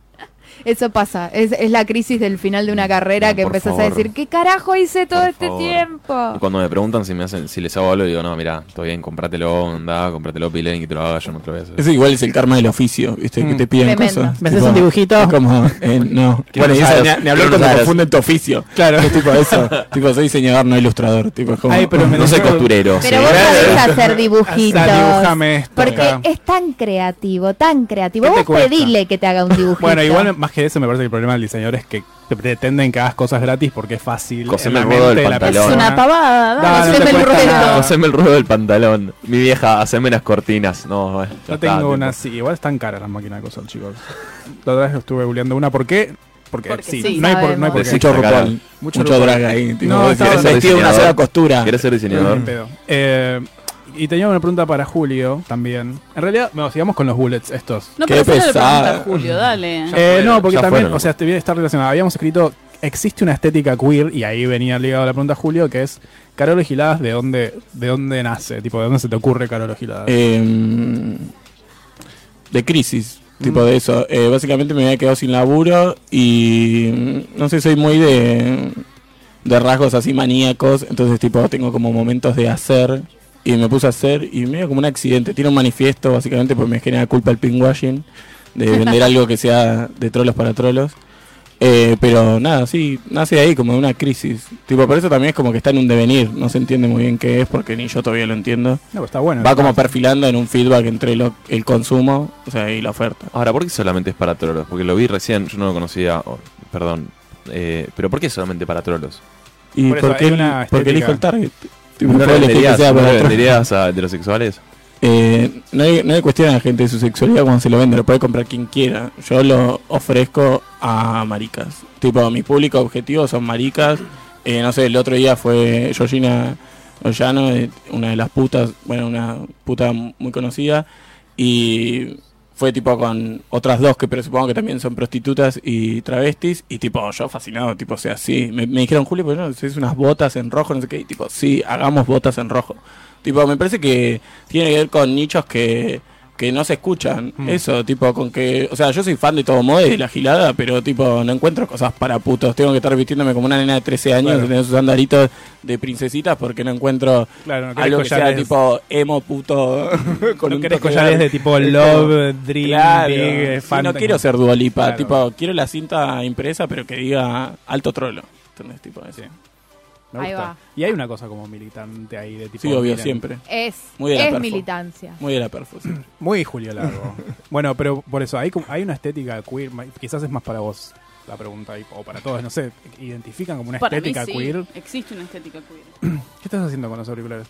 Eso pasa. Es, es la crisis del final de una carrera No, que empezás a decir, ¿qué carajo hice todo Por este favor. tiempo? Y cuando me preguntan si me hacen, si les hago algo, digo, no, mira, todo bien, comprátelo, anda, comprátelo, pile que te lo haga, yo no te lo voy a hacer. Eso igual es el karma del oficio, ¿viste? Que Mm. te piden Tremendo. cosas. ¿Me haces un dibujito? es como, eh, no. Bueno, ni, ni hablar cuando confunden tu oficio. Claro. Es tipo eso. tipo, soy diseñador, no ilustrador. Tipo, es como... Ay, pero me No soy costurero. Pero sí. vos sabés hacer dibujitos. Hasta dibujame esto Porque acá. es tan creativo, tan creativo. ¿Qué te Vos pedile que te haga un dibujito. Bueno, igual más que eso me parece que el problema del diseñador es que te pretenden que hagas cosas gratis porque es fácil. Coseme el ruedo del mente de la pantalón. Es persona. una pavada, dale, no el ruedo. Haceme el ruedo del pantalón. Mi vieja, haceme las cortinas. No, ya Yo está, tengo tipo. una así. Igual están caras las máquinas de coser, chicos. La otra vez estuve googleando una. ¿Por qué? Porque, Porque sí, sí. no, hay por, no hay por qué. Mucho. RuPaul. Mucho Mucho, drag ahí. Tipo, No, vestido de una sola costura. ¿Quieres ser diseñador? Eh, y tenía una pregunta para Julio también. En realidad, bueno, sigamos con los bullets estos. No, Qué pero hacele la pesada. pregunta a Julio, dale. Eh, no, porque ya también, fueron. o sea, te- está relacionado. Habíamos escrito, existe una estética queer, y ahí venía ligado la pregunta a Julio, que es, Carolo Giladas, ¿de dónde, ¿de dónde nace? Tipo, ¿de dónde se te ocurre Carolo Giladas? Eh, de crisis, tipo Mm. de eso. Eh, básicamente me había quedado sin laburo y mm, no sé, soy muy de, de rasgos así maníacos, entonces tipo tengo como momentos de hacer y me puse a hacer y medio como un accidente. Tiene un manifiesto básicamente porque me genera culpa el pinkwashing de vender algo que sea de trolos para trolos. Eh, pero nada, sí, nace de ahí como de una crisis. Tipo, por eso también es como que está en un devenir. No se entiende muy bien qué es porque ni yo todavía lo entiendo. no, pero está bueno. Va como perfilando en un feedback entre lo- el consumo o sea, y la oferta. Ahora, ¿por qué solamente es para trolos? Porque lo vi recién, yo no lo conocía, oh, perdón. Eh, pero ¿por qué solamente para trolos? Y Por eso porque, hay él- una porque elijo el target. ¿No le venderías, no le venderías a heterosexuales? Eh, no, hay, no hay cuestión a la gente de su sexualidad cuando se lo vende, lo puede comprar quien quiera. Yo lo ofrezco a maricas. Tipo, mi público objetivo son maricas. Eh, no sé, el otro día fue Georgina Ollano, eh, una de las putas, bueno, una puta muy conocida. Y fue tipo con otras dos que pero supongo que también son prostitutas y travestis. Y tipo, yo fascinado, tipo, o sea, sí. Me, me dijeron, Julio, pero no, es unas botas en rojo, no sé qué. Y tipo, sí, hagamos botas en rojo. Tipo, me parece que tiene que ver con nichos que que no se escuchan. Mm. Eso, tipo, con que. O sea, yo soy fan de todo moda y de la gilada, pero, tipo, no encuentro cosas para putos. Tengo que estar vistiéndome como una nena de 13 años, Claro. tener sus sandalitos de princesitas, porque no encuentro Claro, no querés algo que sea tipo emo puto. con no un querés collares de tipo Love, Dream, Claro. Big, eh, Sí, no quiero ser Dualipa, tipo, quiero la cinta impresa, pero que diga alto trolo. ¿Entendés? Tipo, eso. Sí. Me Ahí gusta. va. Y hay una cosa como militante ahí de tipo. Sí, obvio, miren, siempre. Es, Muy de la es perfo. militancia. Muy de la perfo, siempre. Muy Julio Largo. bueno, pero por eso, hay, como- hay una estética queer, ma- quizás es más para vos la pregunta, y- o para todos, no sé, identifican como una Para mí estética sí, queer. existe una estética queer. ¿Qué estás haciendo con los auriculares?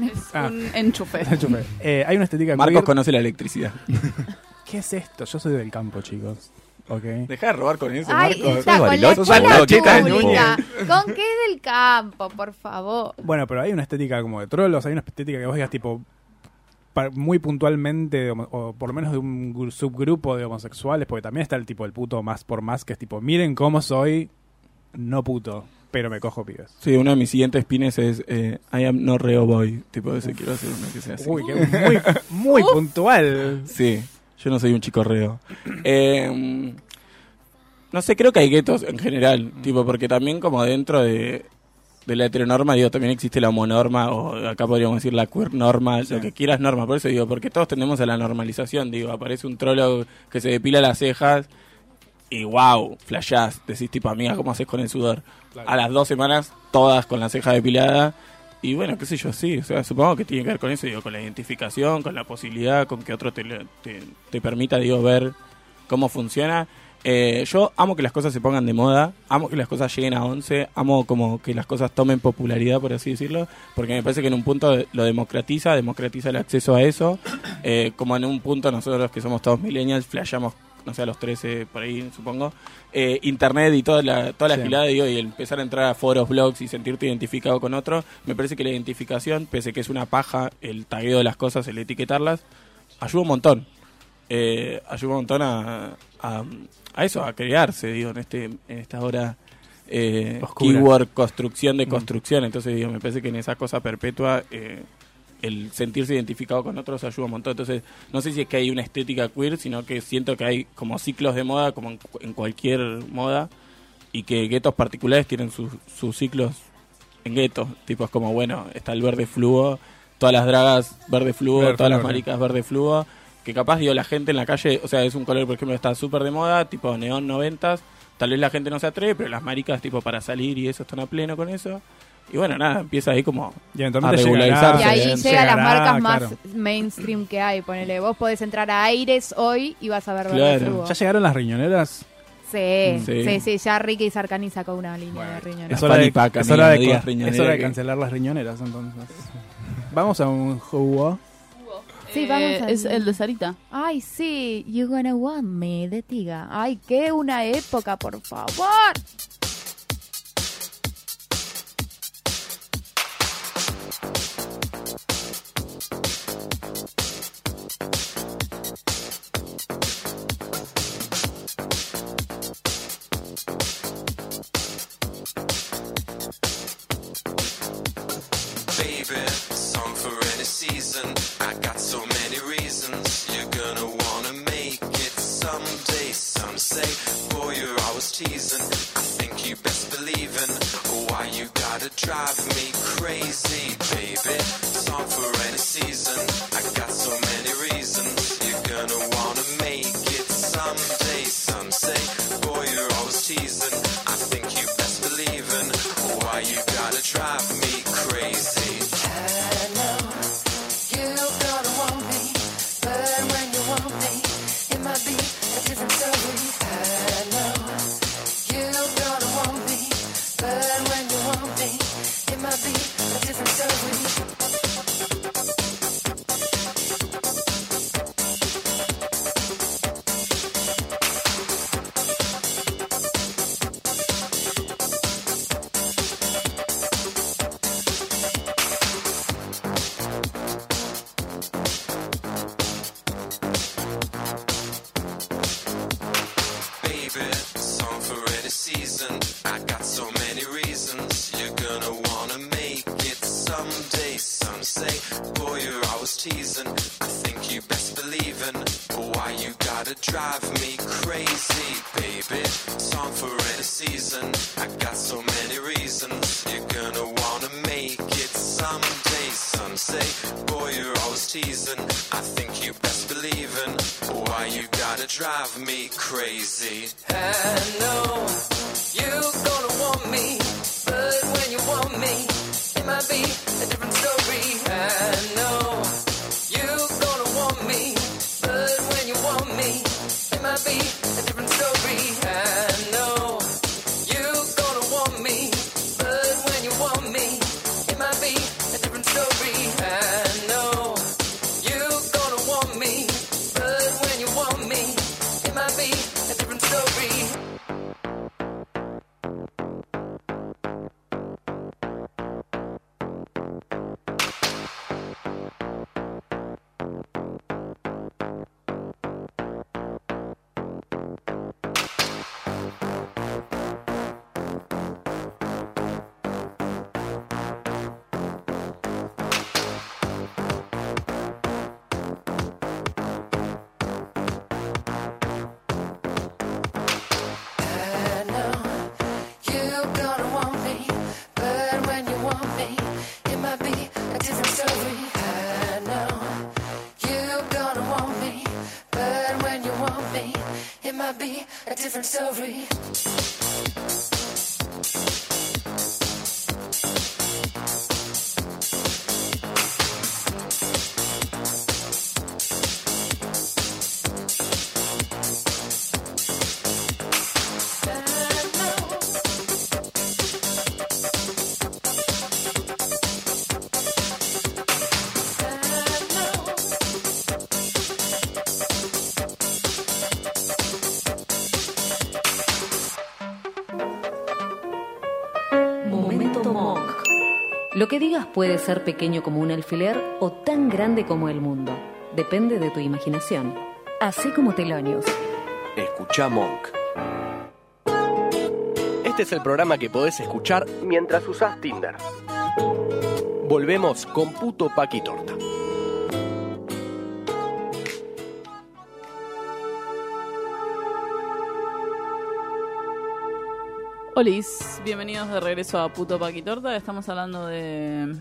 Es Ah. un enchufe. Enchufe. Eh, hay una estética Marcos queer. conoce la electricidad. ¿Qué es esto? Yo soy del campo, chicos. ¿Ok? Deja de robar con eso, Ay, Marcos. está con la Bariloche, escuela boludo, ¿qué tal, pública. ¿Con qué del campo, por favor? Bueno, pero hay una estética como de trolos, hay una estética que vos digas tipo muy puntualmente, o por lo menos de un gru- subgrupo de homosexuales, porque también está el tipo el puto más por más, que es tipo, miren cómo soy, no puto, pero me cojo pibes. Sí, uno de mis siguientes pines es eh, I am no reo boy. Tipo, ese quiero hacer uno que sea así. Uy, que muy, muy puntual. Sí, yo no soy un chico reo. Eh, no sé, creo que hay guetos en general. Tipo, porque también como dentro de, de la heteronorma, digo, también existe la homonorma, o acá podríamos decir la queer norma, lo que quieras norma. Por eso digo, porque todos tendemos a la normalización. Digo, aparece un trolo que se depila las cejas y wow, flashás. Decís tipo, amiga, ¿cómo haces con el sudor? A las dos semanas, todas con la ceja depilada. Y bueno, qué sé yo, sí, o sea, supongo que tiene que ver con eso, digo, con la identificación, con la posibilidad, con que otro te, te, te permita, digo, ver cómo funciona. Eh, yo amo que las cosas se pongan de moda, amo que las cosas lleguen a 11, amo como que las cosas tomen popularidad, por así decirlo, porque me parece que en un punto lo democratiza, democratiza el acceso a eso, eh, como en un punto nosotros que somos todos millennials, flashamos, no sé, a los 13 por ahí, supongo, eh, internet y toda la, toda la Sí. gilada, digo, y empezar a entrar a foros, blogs y sentirte identificado con otro, me parece que la identificación, pese que es una paja, el tagueo de las cosas, el etiquetarlas, ayuda un montón. Eh, ayuda un montón a, a, a eso, a crearse, digo, en este en esta hora eh, keyword construcción de Mm. construcción. Entonces, digo, me parece que en esa cosa perpetua eh, el sentirse identificado con otros ayuda un montón. Entonces, no sé si es que hay una estética queer, sino que siento que hay como ciclos de moda, como en, cu- en cualquier moda, y que guetos particulares tienen sus, sus ciclos en guetos. Tipo, es como, bueno, está el verde fluo, todas las dragas verde fluo, Verde todas las maricas verde fluo. Que capaz, digo, la gente en la calle, o sea, es un color, por ejemplo, está súper de moda, tipo neón noventas. Tal vez la gente no se atreve, pero las maricas, tipo, para salir y eso están a pleno con eso. Y bueno, nada, empieza ahí como A llegará- regularizarse. Y ahí bien. llegan las marcas más claro. mainstream que hay. Ponele, vos podés entrar a Aires hoy y vas a ver Claro. ¿Ya llegaron las riñoneras? Sí, Sí. sí, sí, ya Ricky Sarcani sacó una línea de riñones. Es hora, de, Pack, es hora de no es hora cancelar las riñoneras, entonces. Vamos a un jugo. Sí, Eh, vamos a- Es el de Sarita. Ay, sí, You Gonna Want Me, de Tiga. Ay, qué una época, por favor. I think you best believe in why you gotta drive me crazy, drive me crazy. Que digas puede ser pequeño como un alfiler o tan grande como el mundo. Depende de tu imaginación. Así como Telonius. Escucha Monk. Este es el programa que podés escuchar mientras usás Tinder. Volvemos con Puto Paqui Torta. Olis, bienvenidos de regreso a Puto Paquitorta. Estamos hablando de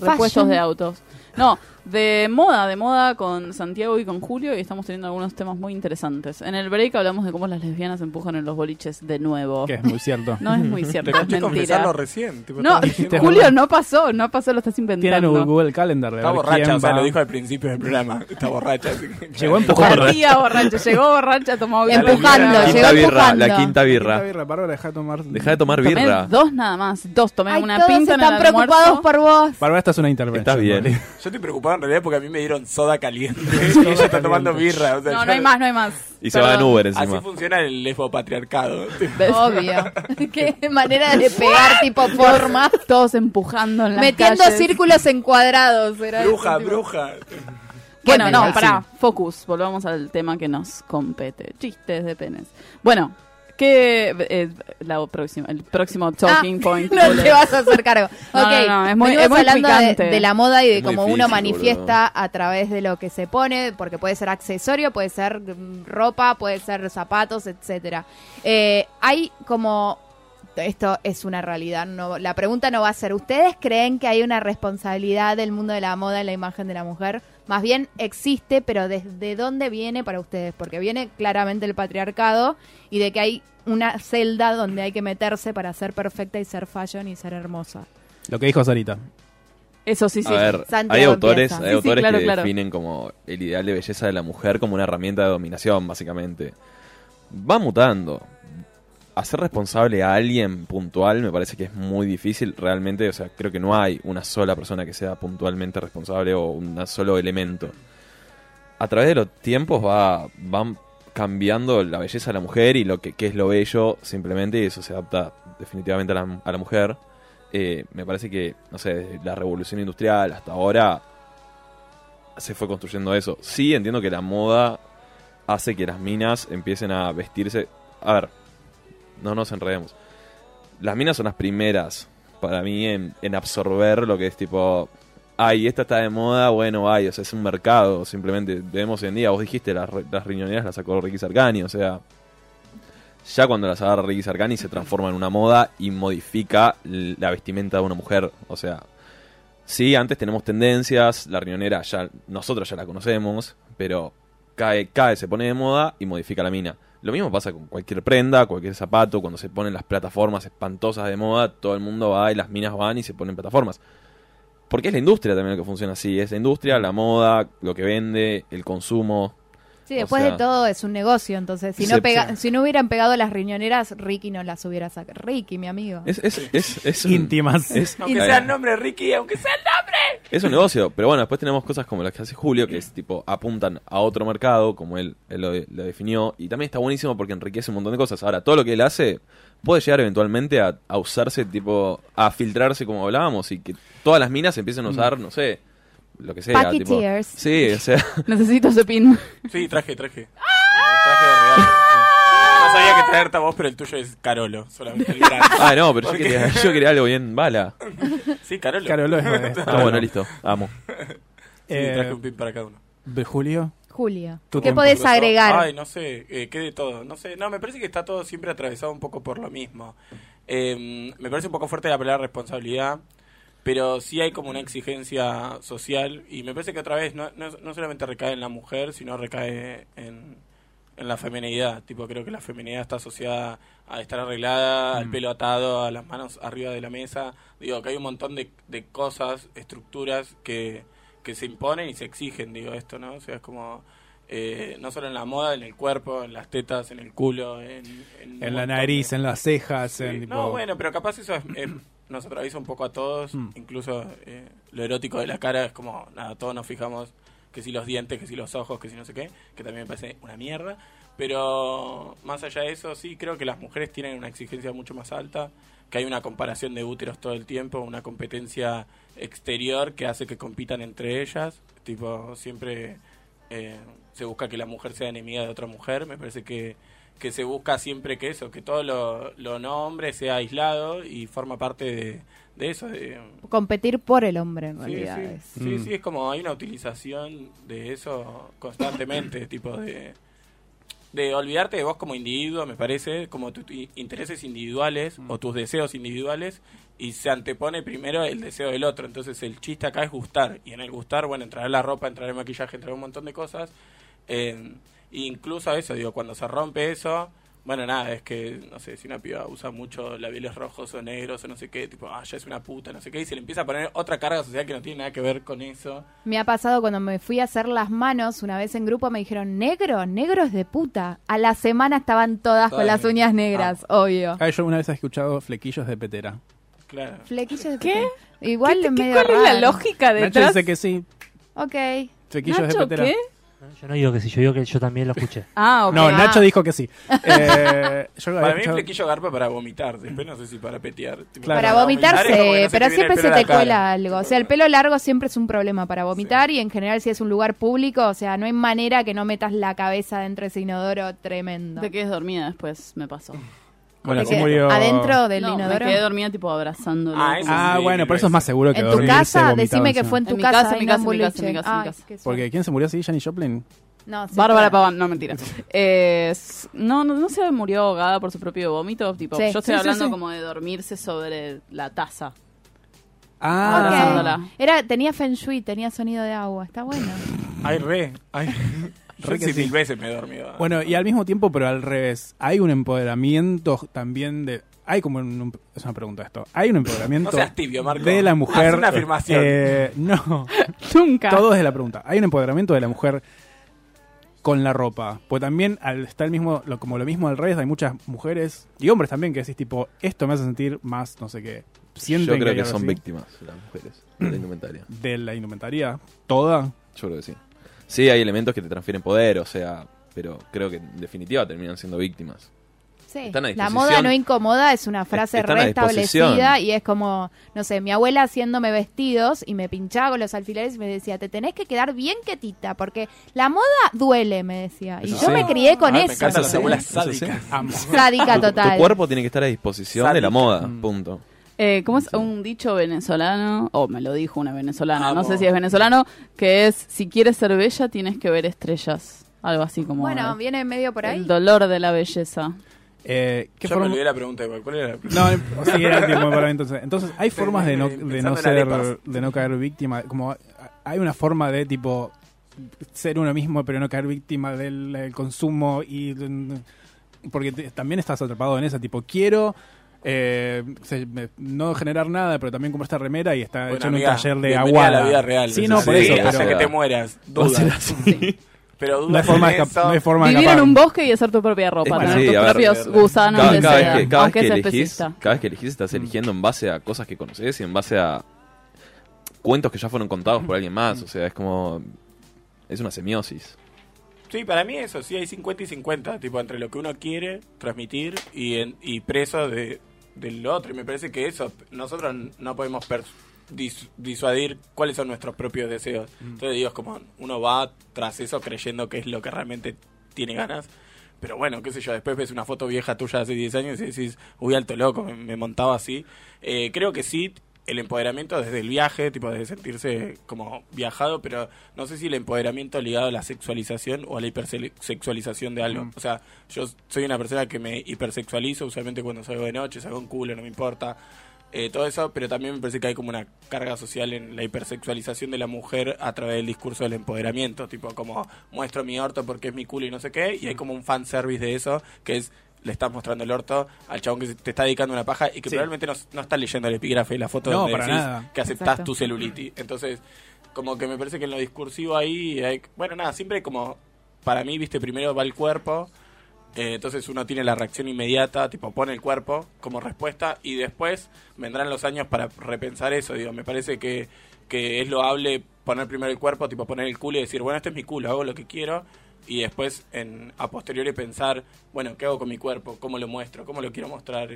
repuestos de autos. No, de moda, de moda con Santiago y con Julio y estamos teniendo algunos temas muy interesantes. En el break hablamos de cómo las lesbianas empujan en los boliches de nuevo. Que es muy cierto. No es muy cierto, Te es escuché confesarlo recién. tipo, No, Julio, no pasó, no pasó, lo estás Tienen inventando. un Google Calendar de Está borracha, o sea, lo dijo al principio del programa. Está borracha. Llegó empujando. Partía borracha, llegó borracha, tomó birra. Empujando, La llegó birra, empujando. la quinta birra. Esta birra, Bárbara, deja de tomar. Deja de tomar Tomé birra. dos nada más, dos. Tomé Ay, una todos pinta en el están preocupados almuerzo. por vos. Bárbara, esta es una intervención. Está bien. Yo estoy preocupado en realidad porque a mí me dieron soda caliente. y ella está tomando birra. o sea, No, no hay más, no hay más. Y se va en. Uber Así encima. funciona el lesbopatriarcado. Obvio. Qué manera de pegar tipo forma. Todos empujando en las Metiendo calles. círculos encuadrados. Era bruja, eso, bruja. Bueno, Bueno, no, pará, focus, volvamos al tema que nos compete. Chistes de penes. Bueno, ¿qué eh, la próxima, el próximo talking Ah, point? No boludo. te vas a hacer cargo. No, ok, no, no, es muy- venimos es muy hablando de, la moda y de cómo uno manifiesta a través de lo que se pone, porque puede ser accesorio, puede ser mm, ropa, puede ser zapatos, etcétera. Eh, hay como esto es una realidad. No, la pregunta no va a ser, ¿ustedes creen que hay una responsabilidad del mundo de la moda en la imagen de la mujer? Más bien existe, pero ¿desde dónde viene para ustedes? Porque viene claramente el patriarcado y de que hay una celda donde hay que meterse para ser perfecta y ser fashion y ser hermosa. Lo que dijo Sarita. Eso sí, sí. A ver, Santiago hay autores, hay Sí, sí, autores claro, que claro. definen como el ideal de belleza de la mujer como una herramienta de dominación, básicamente. Va mutando. Hacer responsable a alguien puntual me parece que es muy difícil realmente. O sea, creo que no hay una sola persona que sea puntualmente responsable o un solo elemento. A través de los tiempos va, van cambiando la belleza de la mujer y lo que, qué es lo bello simplemente y eso se adapta definitivamente a la, a la mujer. Eh, me parece que, no sé, desde la revolución industrial hasta ahora se fue construyendo eso. Sí, entiendo que la moda hace que las minas empiecen a vestirse. A ver, no nos enredemos. Las minas son las primeras, para mí, en, absorber lo que es tipo ay, esta está de moda, bueno, ay, o sea, es un mercado, simplemente vemos hoy en día, vos dijiste, las, las riñoneras las sacó Ricky Sarkani, o sea, ya cuando las agarra Ricky Sarkani se transforma en una moda y modifica la vestimenta de una mujer, o sea, sí, antes tenemos tendencias, la riñonera ya, nosotros ya la conocemos, pero cae, cae, se pone de moda y modifica la mina. Lo mismo pasa con cualquier prenda, cualquier zapato, cuando se ponen las plataformas espantosas de moda, todo el mundo va y las minas van y se ponen plataformas. Porque es la industria también lo que funciona así, es la industria, la moda, lo que vende, el consumo. Sí, O después sea, de todo es un negocio, entonces si no pega, si no hubieran pegado las riñoneras, Ricky no las hubiera sacado. Ricky, mi amigo. Es, es, es, es un- Íntimas. es- Aunque sea el nombre Ricky, aunque sea el nombre. Es un negocio, pero bueno, después tenemos cosas como las que hace Julio, que es tipo, apuntan a otro mercado, como él, él lo, lo definió, y también está buenísimo porque enriquece un montón de cosas. Ahora, todo lo que él hace puede llegar eventualmente a, a usarse, tipo, a filtrarse como hablábamos, y que todas las minas empiecen a usar, no sé, lo que sea. Tipo, Packeteers. sí, o sea, Necesito ese pin. Sí, traje, traje. Traje de regalo. No sabía que traerte a vos, pero el tuyo es Carolo, solamente el grande. ah, no, pero yo quería, yo quería algo bien bala. Sí, Carolo. Carolo es Ah, bueno, listo, amo. Sí, Eh, traje un pin para cada uno. de Julio. Julio. ¿Tú ¿Qué tiempo? podés agregar? Ay, no sé, eh, ¿qué de todo? No sé, no, me parece que está todo siempre atravesado un poco por lo mismo. Eh, me parece un poco fuerte la palabra responsabilidad, pero sí hay como una exigencia social y me parece que otra vez no, no, no solamente recae en la mujer, sino recae en, en la feminidad. Tipo, creo que la feminidad está asociada a estar arreglada, al pelo atado, a las manos arriba de la mesa. Digo, que hay un montón de, de cosas, estructuras que, que se imponen y se exigen, digo, esto, ¿no? O sea, es como... eh, no solo en la moda, en el cuerpo, en las tetas, en el culo, en, en un En la nariz, de- en las cejas, Sí, en tipo... No, bueno, pero capaz eso es- es- nos atraviesa un poco a todos, Mm. incluso eh, lo erótico de la cara es como, nada, todos nos fijamos que si los dientes, que si los ojos, que si no sé qué, que también me parece una mierda, pero más allá de eso, sí creo que las mujeres tienen una exigencia mucho más alta, que hay una comparación de úteros todo el tiempo, una competencia exterior que hace que compitan entre ellas, tipo, siempre eh, se busca que la mujer sea enemiga de otra mujer, me parece que que se busca siempre que eso, que todo lo, lo no hombre sea aislado y forma parte de, de eso. De, Competir por el hombre, en sí, realidad. sí, Mm. sí, es como hay una utilización de eso constantemente, tipo de, de olvidarte de vos como individuo, me parece, como tus intereses individuales o tus deseos individuales y se antepone primero el deseo del otro. Entonces el chiste acá es gustar y en el gustar, bueno, entrará la ropa, entrará el maquillaje, entrará un montón de cosas. Eh, incluso eso, digo, cuando se rompe eso, bueno, nada, es que, no sé, si una piba usa mucho labiales rojos o negros o no sé qué, tipo, ah, ya es una puta, no sé qué, y se le empieza a poner otra carga social que no tiene nada que ver con eso. Me ha pasado cuando me fui a hacer las manos, una vez en grupo me dijeron, negro, negro es de puta. A la semana estaban todas con las uñas negras, obvio. Ah, yo una vez he escuchado flequillos de petera. Claro. Flequillos de ¿Qué? puta. Igual ¿Qué- qué- medio ¿Cuál es la lógica Nacho detrás? dice que sí. Ok. Flequillos de Nacho, petera. ¿qué? Yo no digo que sí, yo digo que yo también lo escuché. Ah, ok. No, Ah. Nacho dijo que sí. Eh, yo había Para mí escuchado- flequillo garpa para vomitar, después no sé si para petear. Tipo, Claro. Para Para vomitar es como que se, no pero viene siempre el se pelo a te la cara. cuela algo. O sea, el pelo largo siempre es un problema para vomitar y en general si es un lugar público, o sea, no hay manera que no metas la cabeza dentro de ese inodoro tremendo. Te quedes dormida después, me pasó. Bueno, qued- murió... Adentro del No, me inodoro. quedé dormida tipo abrazándolo. Ah, eso Ah, sí, bueno, pero eso es más seguro que En tu dormirse casa, decime que fue en tu casa, casa, en mi casa, en mi casa, en mi casa. Porque ¿quién se murió así? ¿Janis Joplin? No, sí, Bárbara fue- Paván, no mentira. Eh, no, no, no se murió ahogada por su propio vómito. Tipo, Sí. yo estoy Sí, hablando sí. como de dormirse sobre la taza. Ah, Ok. abrazándola. Era, tenía feng shui, tenía sonido de agua, está bueno. Ay, re. Ay. Yo Re que sí sí. mil veces me he dormido. Bueno, y al mismo tiempo, pero al revés, hay un empoderamiento también de... Hay como un... Es una pregunta esto. Hay un empoderamiento No seas tibio, Marco. de la mujer... Haz una afirmación. eh, no, Nunca. todo es de la pregunta. Hay un empoderamiento de la mujer con la ropa. Pues también al estar el mismo, lo- como lo mismo al revés, hay muchas mujeres y hombres también que decís tipo, esto me hace sentir más, no sé qué. Sienten Yo creo que son así víctimas las mujeres de la indumentaria. de la indumentaria. Toda. Yo creo que sí. Sí, hay elementos que te transfieren poder, o sea, pero creo que en definitiva terminan siendo víctimas. Sí. Están a La moda no incomoda es una frase restablecida y es como, no sé, mi abuela haciéndome vestidos y me pinchaba con los alfileres y me decía, te tenés que quedar bien quietita porque la moda duele, me decía. Y Eso yo sí. me crié con me eso. Eso las sí, abuelas sádicas. Sádica Tu, tu total. cuerpo tiene que estar a disposición de la Sádica. moda, Mm. punto. Eh, ¿Cómo es un dicho venezolano? O me lo dijo una venezolana, no sé si es venezolano, que es, si quieres ser bella tienes que ver estrellas. Algo así como Bueno, el, viene medio por ahí. el dolor de la belleza. Eh, ¿qué Yo me forma- olvidé la pregunta igual. ¿Cuál era la pregunta? No, sí, era el tiempo para mí, entonces. Entonces, hay formas de no, de no ser, de no caer víctima. Como hay una forma de tipo ser uno mismo, pero no caer víctima del, del consumo y porque te- también estás atrapado en esa tipo quiero eh, se- me- no generar nada, pero también comprar esta remera y está Bueno, hecho en un amiga, taller de bienvenida agua. a la vida real. Sí, no, Sí, por eso. hasta pero- que te mueras. Va a ser Dudas. así. Pero dudas No hay forma de no hay forma Vivir en escapar. un bosque y hacer tu propia ropa, Es que tener sí, tus a ver, propios gusanos cada, de cada vez seda, que, cada vez aunque que sea elegís, especista. cada vez que elegís estás eligiendo en base a cosas que conoces y en base a cuentos que ya fueron contados por alguien más. O sea, es como. Es una semiosis. Sí, para mí eso, sí hay 50 y 50, tipo entre lo que uno quiere transmitir y, en- y preso de, del otro. Y me parece que eso, nosotros no podemos dis- disuadir cuáles son nuestros propios deseos. Entonces digo, es como uno va tras eso creyendo que es lo que realmente tiene ganas. Pero bueno, qué sé yo, después ves una foto vieja tuya de hace 10 años y decís, uy, alto loco, me, me montaba así. Eh, creo que sí, el empoderamiento desde el viaje, tipo desde sentirse como viajado, pero no sé si el empoderamiento ligado a la sexualización o a la hipersexualización de algo. Mm. O sea, yo soy una persona que me hipersexualizo usualmente cuando salgo de noche, salgo en culo, no me importa. eh, todo eso, pero también me parece que hay como una carga social en la hipersexualización de la mujer a través del discurso del empoderamiento, tipo como muestro mi orto porque es mi culo y no sé qué, y hay como un fanservice de eso, que es le estás mostrando el orto al chabón que te está dedicando una paja y que Sí. probablemente no, no está leyendo el epígrafe de la foto No, donde para decís nada. que aceptás Exacto. tu celulitis. Entonces, como que me parece que en lo discursivo ahí, hay, bueno, nada, siempre como, para mí, viste, primero va el cuerpo, eh, entonces uno tiene la reacción inmediata, tipo pone el cuerpo como respuesta y después vendrán los años para repensar eso, digo, me parece que, que es loable poner primero el cuerpo, tipo poner el culo y decir, bueno, este es mi culo, hago lo que quiero y después en a posteriori pensar, bueno, ¿qué hago con mi cuerpo? ¿Cómo lo muestro? ¿Cómo lo quiero mostrar?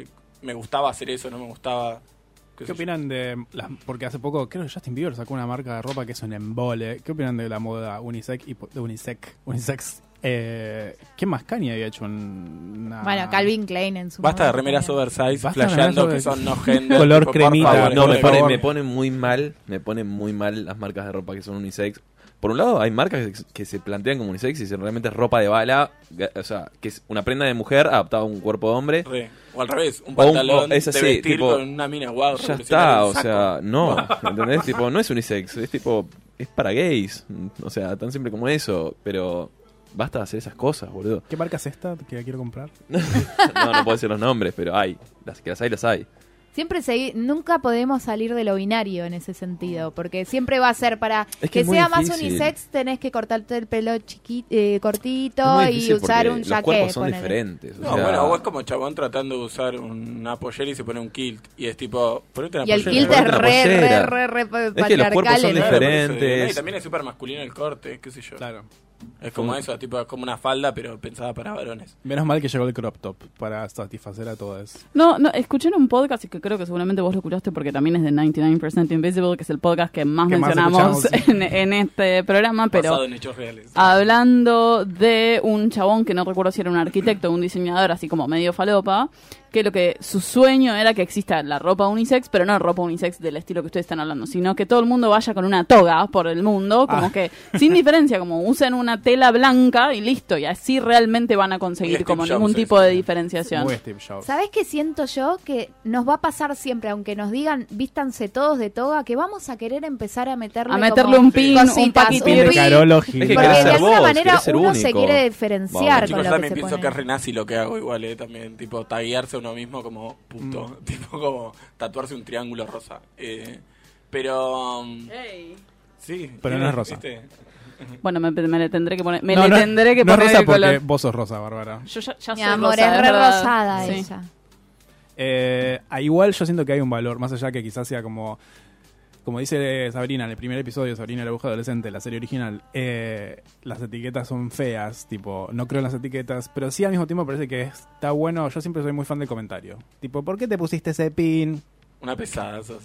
¿Me gustaba hacer eso? ¿No me gustaba? ¿Qué yo? opinan de las, porque hace poco creo que Justin Bieber sacó una marca de ropa que es un embole. ¿Qué opinan de la moda unisex y de unisex? Unisex. Eh, ¿Qué más Kanye había hecho una Bueno, Calvin Klein en su Basta de remeras oversize, Basta de flasheando remeras que son no oversize. gender. Color tipo, cremita. favor, No, me pone, me pone muy mal, me pone muy mal las marcas de ropa que son unisex. Por un lado, hay marcas que, que se plantean como unisex y realmente es ropa de bala, o sea, que es una prenda de mujer adaptada a un cuerpo de hombre. Re. O al revés, un O un- pantalón o es de así, vestir tipo, con una mina guau. ya está, o sea, no, ¿entendés? tipo, no es unisex, es tipo, es para gays, o sea, tan simple como eso, pero basta de hacer esas cosas, boludo. ¿Qué marca es esta que la quiero comprar? No, no puedo decir los nombres, pero hay, las que las hay, las hay. Siempre segui- nunca podemos salir de lo binario en ese sentido, porque siempre va a ser para Es que que, es sea más unisex tenés que cortarte el pelo chiqui- eh, cortito Es y usar un los jaquet. cuerpos son ponele. diferentes. O No, sea, bueno, o es como chabón tratando de usar una pollera y se pone un kilt. Y es tipo, ponete una Y el pollera. kilt es re, re, re, re, que los patriarcal. cuerpos son diferentes. ¿no? Y también es súper masculino el corte, qué sé yo. Claro. Es como eso, tipo, es como una falda, pero pensada para varones. Menos mal que llegó el crop top para satisfacer a todos. No, no, escuché en un podcast y que creo que seguramente vos lo escuchaste porque también es de 99% Invisible, que es el podcast que más Que mencionamos en, en este programa, pero Basado en hechos reales. hablando de un chabón que no recuerdo si era un arquitecto o un diseñador, así como medio falopa, que lo que su sueño era que exista la ropa unisex, pero no ropa unisex del estilo que ustedes están hablando, sino que todo el mundo vaya con una toga por el mundo, como Ah. que sin diferencia, como usen una tela blanca y listo, y así realmente van a conseguir como Jobs ningún tipo de diferenciación. ¿Sabés qué siento yo? Que nos va a pasar siempre, aunque nos digan vístanse todos de toga, que vamos a querer empezar a meterle, A meterle como un pin, un cositas, paquitín. Pin de pin, Carolo Es que Gil. querés Porque de alguna manera uno se quiere diferenciar Chicos, con yo lo que también pienso pone. que es re nazi lo que hago igual, eh, también, tipo, taguearse a uno mismo como puto, tipo como tatuarse un triángulo rosa. Eh, pero, um, sí. Pero no es rosa. ¿viste? Bueno, me, me le tendré que poner, me No, le no es- tendré que no es poner rosa el porque color. vos sos rosa, Bárbara. Yo ya, ya Mi soy amor, rosa, es re rosada Sí. ella. Eh, a igual yo siento que hay un valor, más allá que quizás sea como, como dice Sabrina en el primer episodio, Sabrina la aguja adolescente, la serie original, eh, las etiquetas son feas, tipo, no creo en las etiquetas, pero sí al mismo tiempo parece que está bueno, yo siempre soy muy fan del comentario. Tipo, ¿por qué te pusiste ese pin? Una pesada sos.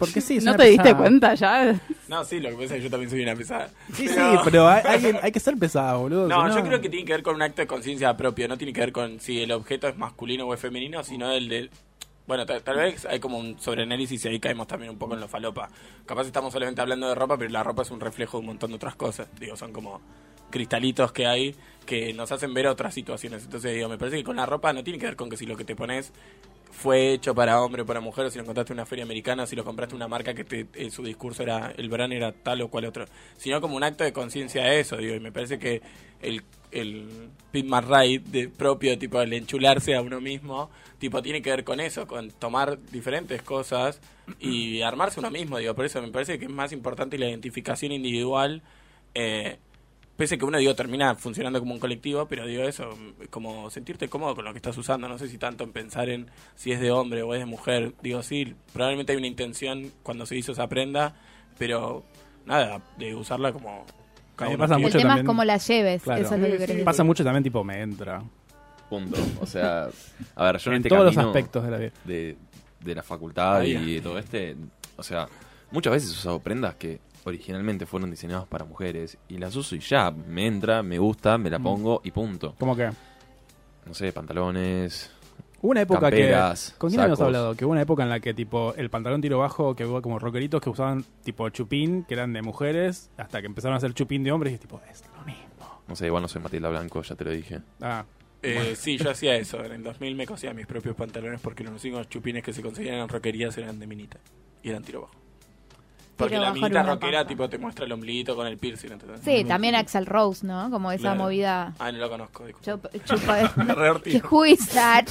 Porque sí, es ¿No una te diste pesada. cuenta ya? No, sí, lo que pasa es que yo también soy una pesada. Sí, sí, pero hay, hay que- hay que ser pesado, boludo. No, si yo creo que tiene que ver con un acto de conciencia propio, no tiene que ver con si el objeto es masculino o es femenino, sino el de Bueno, tal, vez hay como un sobreanálisis y ahí caemos también un poco en lo falopa. Capaz estamos solamente hablando de ropa, pero la ropa es un reflejo de un montón de otras cosas. Digo, son como cristalitos que hay que nos hacen ver otras situaciones. Entonces, digo, me parece que con la ropa no tiene que ver con que si lo que te pones fue hecho para hombre o para mujer, o si lo encontraste en una feria americana, si lo compraste en una marca que te, su discurso era, el brand era tal o cual otro, sino como un acto de conciencia de eso, digo, y me parece que el, el Pete McRae de propio, tipo, el enchularse a uno mismo, tipo, tiene que ver con eso, con tomar diferentes cosas y armarse uno mismo, digo, por eso me parece que es más importante la identificación individual, eh, pese a que uno digo termina funcionando como un colectivo, pero digo eso, como sentirte cómodo con lo que estás usando, no sé si tanto en pensar en si es de hombre o es de mujer, digo sí, probablemente hay una intención cuando se hizo esa prenda, pero nada, de usarla como A mí me uno pasa mucho El tema es también- cómo la lleves, Claro. eso es lo que querés decir. Pasa mucho también tipo me entra. Punto. O sea, a ver, yo en, En este todos los aspectos de la vida. De, de la facultad Ah, y de todo este, o sea, muchas veces he usado prendas que originalmente fueron diseñadas para mujeres y las uso y ya, me entra, me gusta, me la Mm. pongo y punto. ¿Cómo que? No sé, pantalones. Hubo una época Camperas, que. ¿Con quién habíamos sacos. hablado? Que hubo una época en la que, tipo, el pantalón tiro bajo, que hubo como rockeritos que usaban, tipo, chupín, que eran de mujeres, hasta que empezaron a hacer chupín de hombres y es tipo, es lo mismo. No sé, igual no soy Matilda Blanco, ya te lo dije. Ah, Eh, sí, yo hacía eso. En el 2000 me cosía mis propios pantalones porque los únicos chupines que se conseguían en roquerías eran de minita. Y eran tiro bajo. Porque la minita rockera tipo te muestra el ombliguito con el piercing. ¿entendés? Sí, también Axel Rose, ¿no? Como esa Claro. movida. Ah, no lo conozco. chupa- Re ortigo. ¿Qué who is that?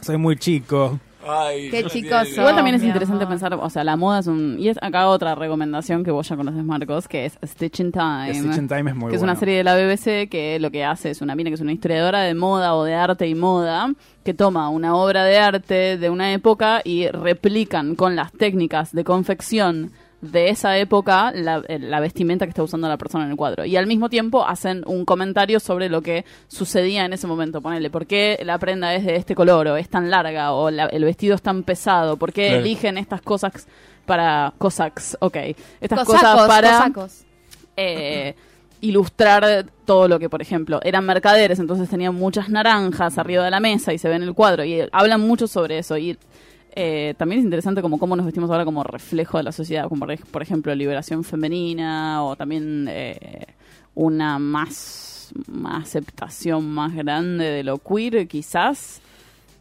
soy muy chico. Ay, Qué yo chicos hacía- son. Igual también es interesante amor. pensar, o sea, la moda es un... Y es acá otra recomendación que vos ya conoces, Marcos, que es Stitch in Time. Stitch in Time es muy que es bueno. una serie de la BBC que lo que hace es una mina que es una historiadora de moda o de arte y moda que toma una obra de arte de una época y replican con las técnicas de confección de esa época la, eh, la vestimenta que está usando la persona en el cuadro. Y al mismo tiempo hacen un comentario sobre lo que sucedía en ese momento. Ponele, ¿por qué la prenda es de este color o es tan larga o la- el vestido es tan pesado? ¿Por qué Claro. eligen estas cosas para... Cossacks, ok. Estas Cosacos, cosas para cosacos. eh, ilustrar todo lo que, por ejemplo, eran mercaderes, entonces tenían muchas naranjas arriba de la mesa y se ve en el cuadro y hablan mucho sobre eso y eh, también es interesante como cómo nos vestimos ahora como reflejo de la sociedad, como por ej- por ejemplo liberación femenina o también eh, una más, más aceptación más grande de lo queer, quizás.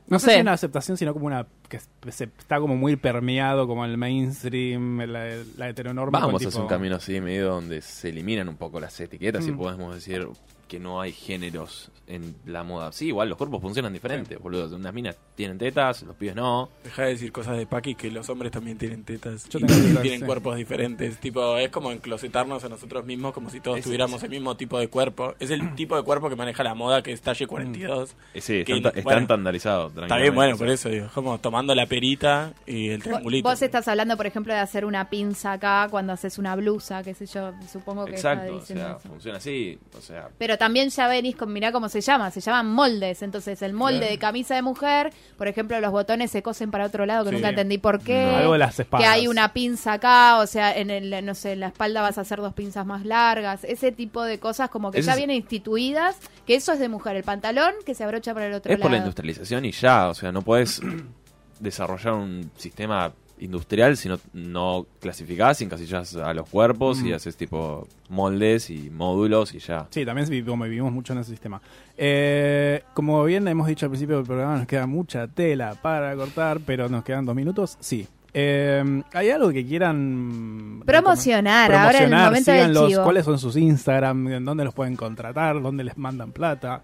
No, No sé si sé. una aceptación, sino como una que se está como muy permeado como el mainstream, la, la heteronorma. Vamos tipo- hacia un camino así, medio donde se eliminan un poco las etiquetas y Mm. podemos decir que no hay géneros en la moda. Sí, igual los cuerpos funcionan diferentes, boludo. Unas minas tienen tetas, los pibes no. Deja de decir cosas de Paki que los hombres también tienen tetas. Yo y tengo tetas, tienen sí. cuerpos diferentes. Tipo, es como enclosetarnos a nosotros mismos como si todos Es- tuviéramos es- el mismo tipo de cuerpo. Es el tipo de cuerpo que maneja la moda que es talle 42. Eh, sí, Que, están, ta- bueno, están estandarizados. Está bien, bueno, por eso digo. Como tomando la perita y el triangulito. Vos estás hablando, por ejemplo, de hacer una pinza acá cuando haces una blusa, qué sé yo, supongo que está Exacto, o sea, eso. funciona así. O sea, Pero también ya venís con, mirá cómo se llama, se llaman moldes. Entonces, el molde Claro. de camisa de mujer, por ejemplo, los botones se cosen para otro lado, que Sí. nunca entendí por qué. No, algo de las espadas. Que hay una pinza acá, o sea, en el, no sé, en la espalda vas a hacer dos pinzas más largas. Ese tipo de cosas como que ya es- vienen instituidas, que eso es de mujer. El pantalón que se abrocha para el otro es por la lado. industrialización y ya. O sea, no puedes desarrollar un sistema industrial si no, no clasificás y encasillás a los cuerpos y haces tipo moldes y módulos y ya. Sí, también como vivimos mucho en ese sistema. Eh, como bien hemos dicho al principio del programa, nos queda mucha tela para cortar, pero nos quedan dos minutos. Sí. Eh, ¿Hay algo que quieran Promocionar, recomendar? ahora en el Promocionar, del chivo. ¿Cuáles son sus Instagram? ¿En dónde los pueden contratar? ¿Dónde les mandan plata?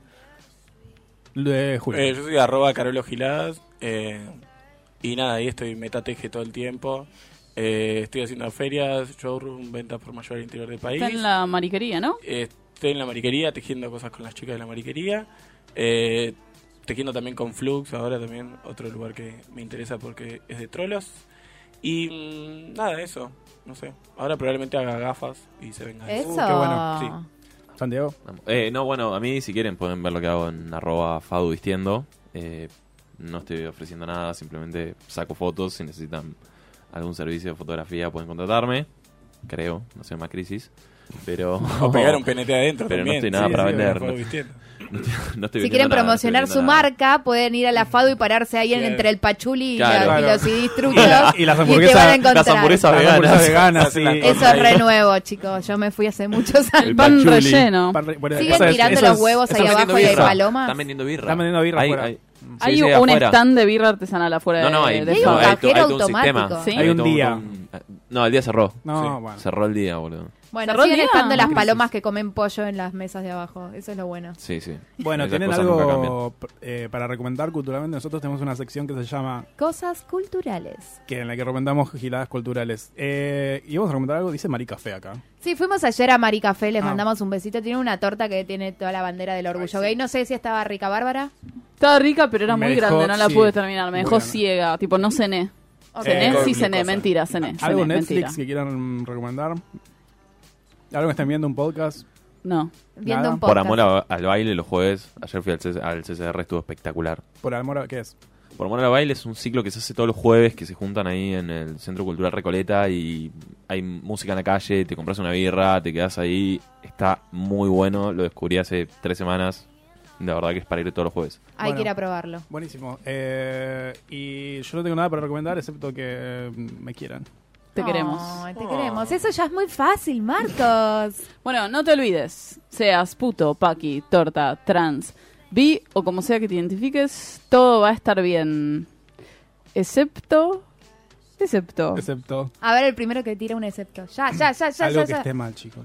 Julio. Eh, yo soy arroba Carolo Giladas. Y nada, ahí estoy metateje todo el tiempo. Eh, estoy haciendo ferias, showroom, ventas por mayor al interior del país. Está en la mariquería, ¿no? Eh, estoy en la mariquería, tejiendo cosas con las chicas de la mariquería. Eh, tejiendo también con Flux, ahora también otro lugar que me interesa porque es de trolos. Y mm, nada, eso. No sé. Ahora probablemente haga gafas y se venga. Eso. Uh, qué bueno. Sí. Santiago. Eh, no, bueno, a mí si quieren pueden ver lo que hago en arroba faduvistiendo. Eh, no estoy ofreciendo nada, simplemente saco fotos. Si necesitan algún servicio de fotografía pueden contratarme. Creo, no sé, más crisis. Pero... O pegar un PNT adentro Pero no también. estoy nada Sí, para sí, vender. no- no estoy Si quieren nada, no promocionar estoy su nada. marca, pueden ir a la FADU y pararse ahí en- Claro. entre el pachuli y, Claro. la- y los CD Y, la- y las te hamburguesas, van a encontrar. las hamburguesas Las veganas. hamburguesas veganas, sí. Eso es re nuevo, chicos. Yo me fui hace muchos años. El Pan pachuli. relleno. Pan re- bueno, ¿Siguen es- tirando eso los es- huevos Están ahí abajo vendiendo y hay birra. palomas? Están vendiendo birra. Están vendiendo birra Hay- afuera. hay- Hay sí, sí, un afuera. stand de birra artesanal afuera No, no, de, hay, de Hay un no, hay, un sistema. Hay un día. un- no, el día cerró. No, Sí. bueno. Cerró el día, boludo. Bueno, ¿Cerró el siguen día? estando las ¿Qué palomas que comen pollo en las mesas de abajo. Eso es lo bueno. Sí, sí. Bueno, Esas tienen algo eh, para recomendar culturalmente. Nosotros tenemos una sección que se llama Cosas culturales. que en la que recomendamos giladas culturales. Eh, y vamos a recomendar algo, dice Maricafé acá. Sí, fuimos ayer a Maricafé, les Ah. mandamos un besito. Tiene una torta que tiene toda la bandera del orgullo gay. No sé si estaba rica, Bárbara. Estaba rica, pero era Me muy dejó- grande, no la sí, pude terminar. Me dejó bueno. ciega, tipo, no cené. ¿Cené? Sí, cené, mentira, cené. ¿Algo cené, Netflix mentira. que quieran recomendar? ¿Algo que estén viendo? ¿Un podcast? No. Viendo Nada. un Por podcast. amor a- al baile los jueves, ayer fui al, CC al CCR, estuvo espectacular. ¿Por amor a qué es? Por amor al baile es un ciclo que se hace todos los jueves, que se juntan ahí en el Centro Cultural Recoleta y hay música en la calle, te compras una birra, te quedas ahí. Está muy bueno, lo descubrí hace tres semanas. La verdad que es para ir todos los jueves. Hay Bueno. que ir a probarlo. Buenísimo. Eh, y yo no tengo nada para recomendar excepto que eh, me quieran. Te queremos. Te queremos. Eso ya es muy fácil, Marcos. Bueno, no te olvides, seas puto, paqui, torta, trans, bi o como sea que te identifiques, todo va a estar bien. Excepto... Excepto... Excepto A ver, el primero que tira un excepto. Ya, ya, ya, ya, algo ya. que ya. esté mal, chicos.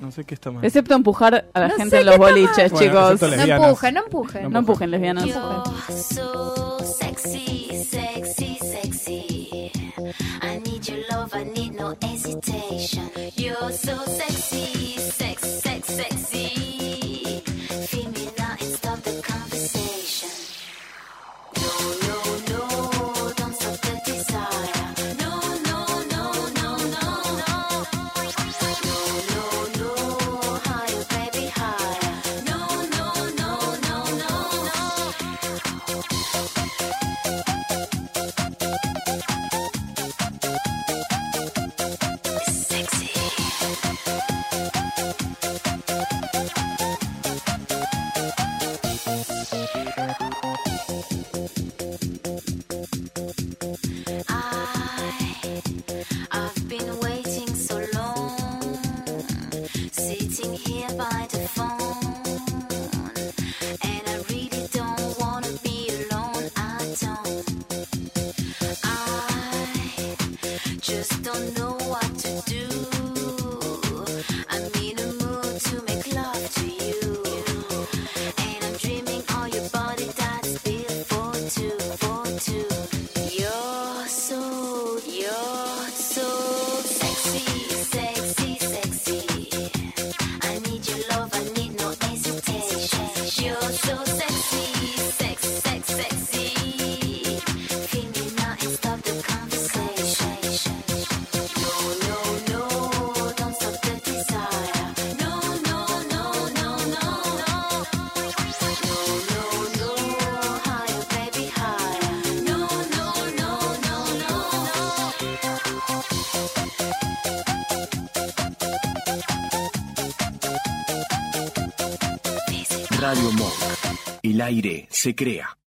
No sé qué está mal. Excepto empujar a la No gente en los boliches. Bueno, chicos. No lesbianas. empujen, no empujen. No empujen, lesbianas. You're so sexy, sexy, no hesitation. You're so sexy, sex, sex, sexy. Aire se crea.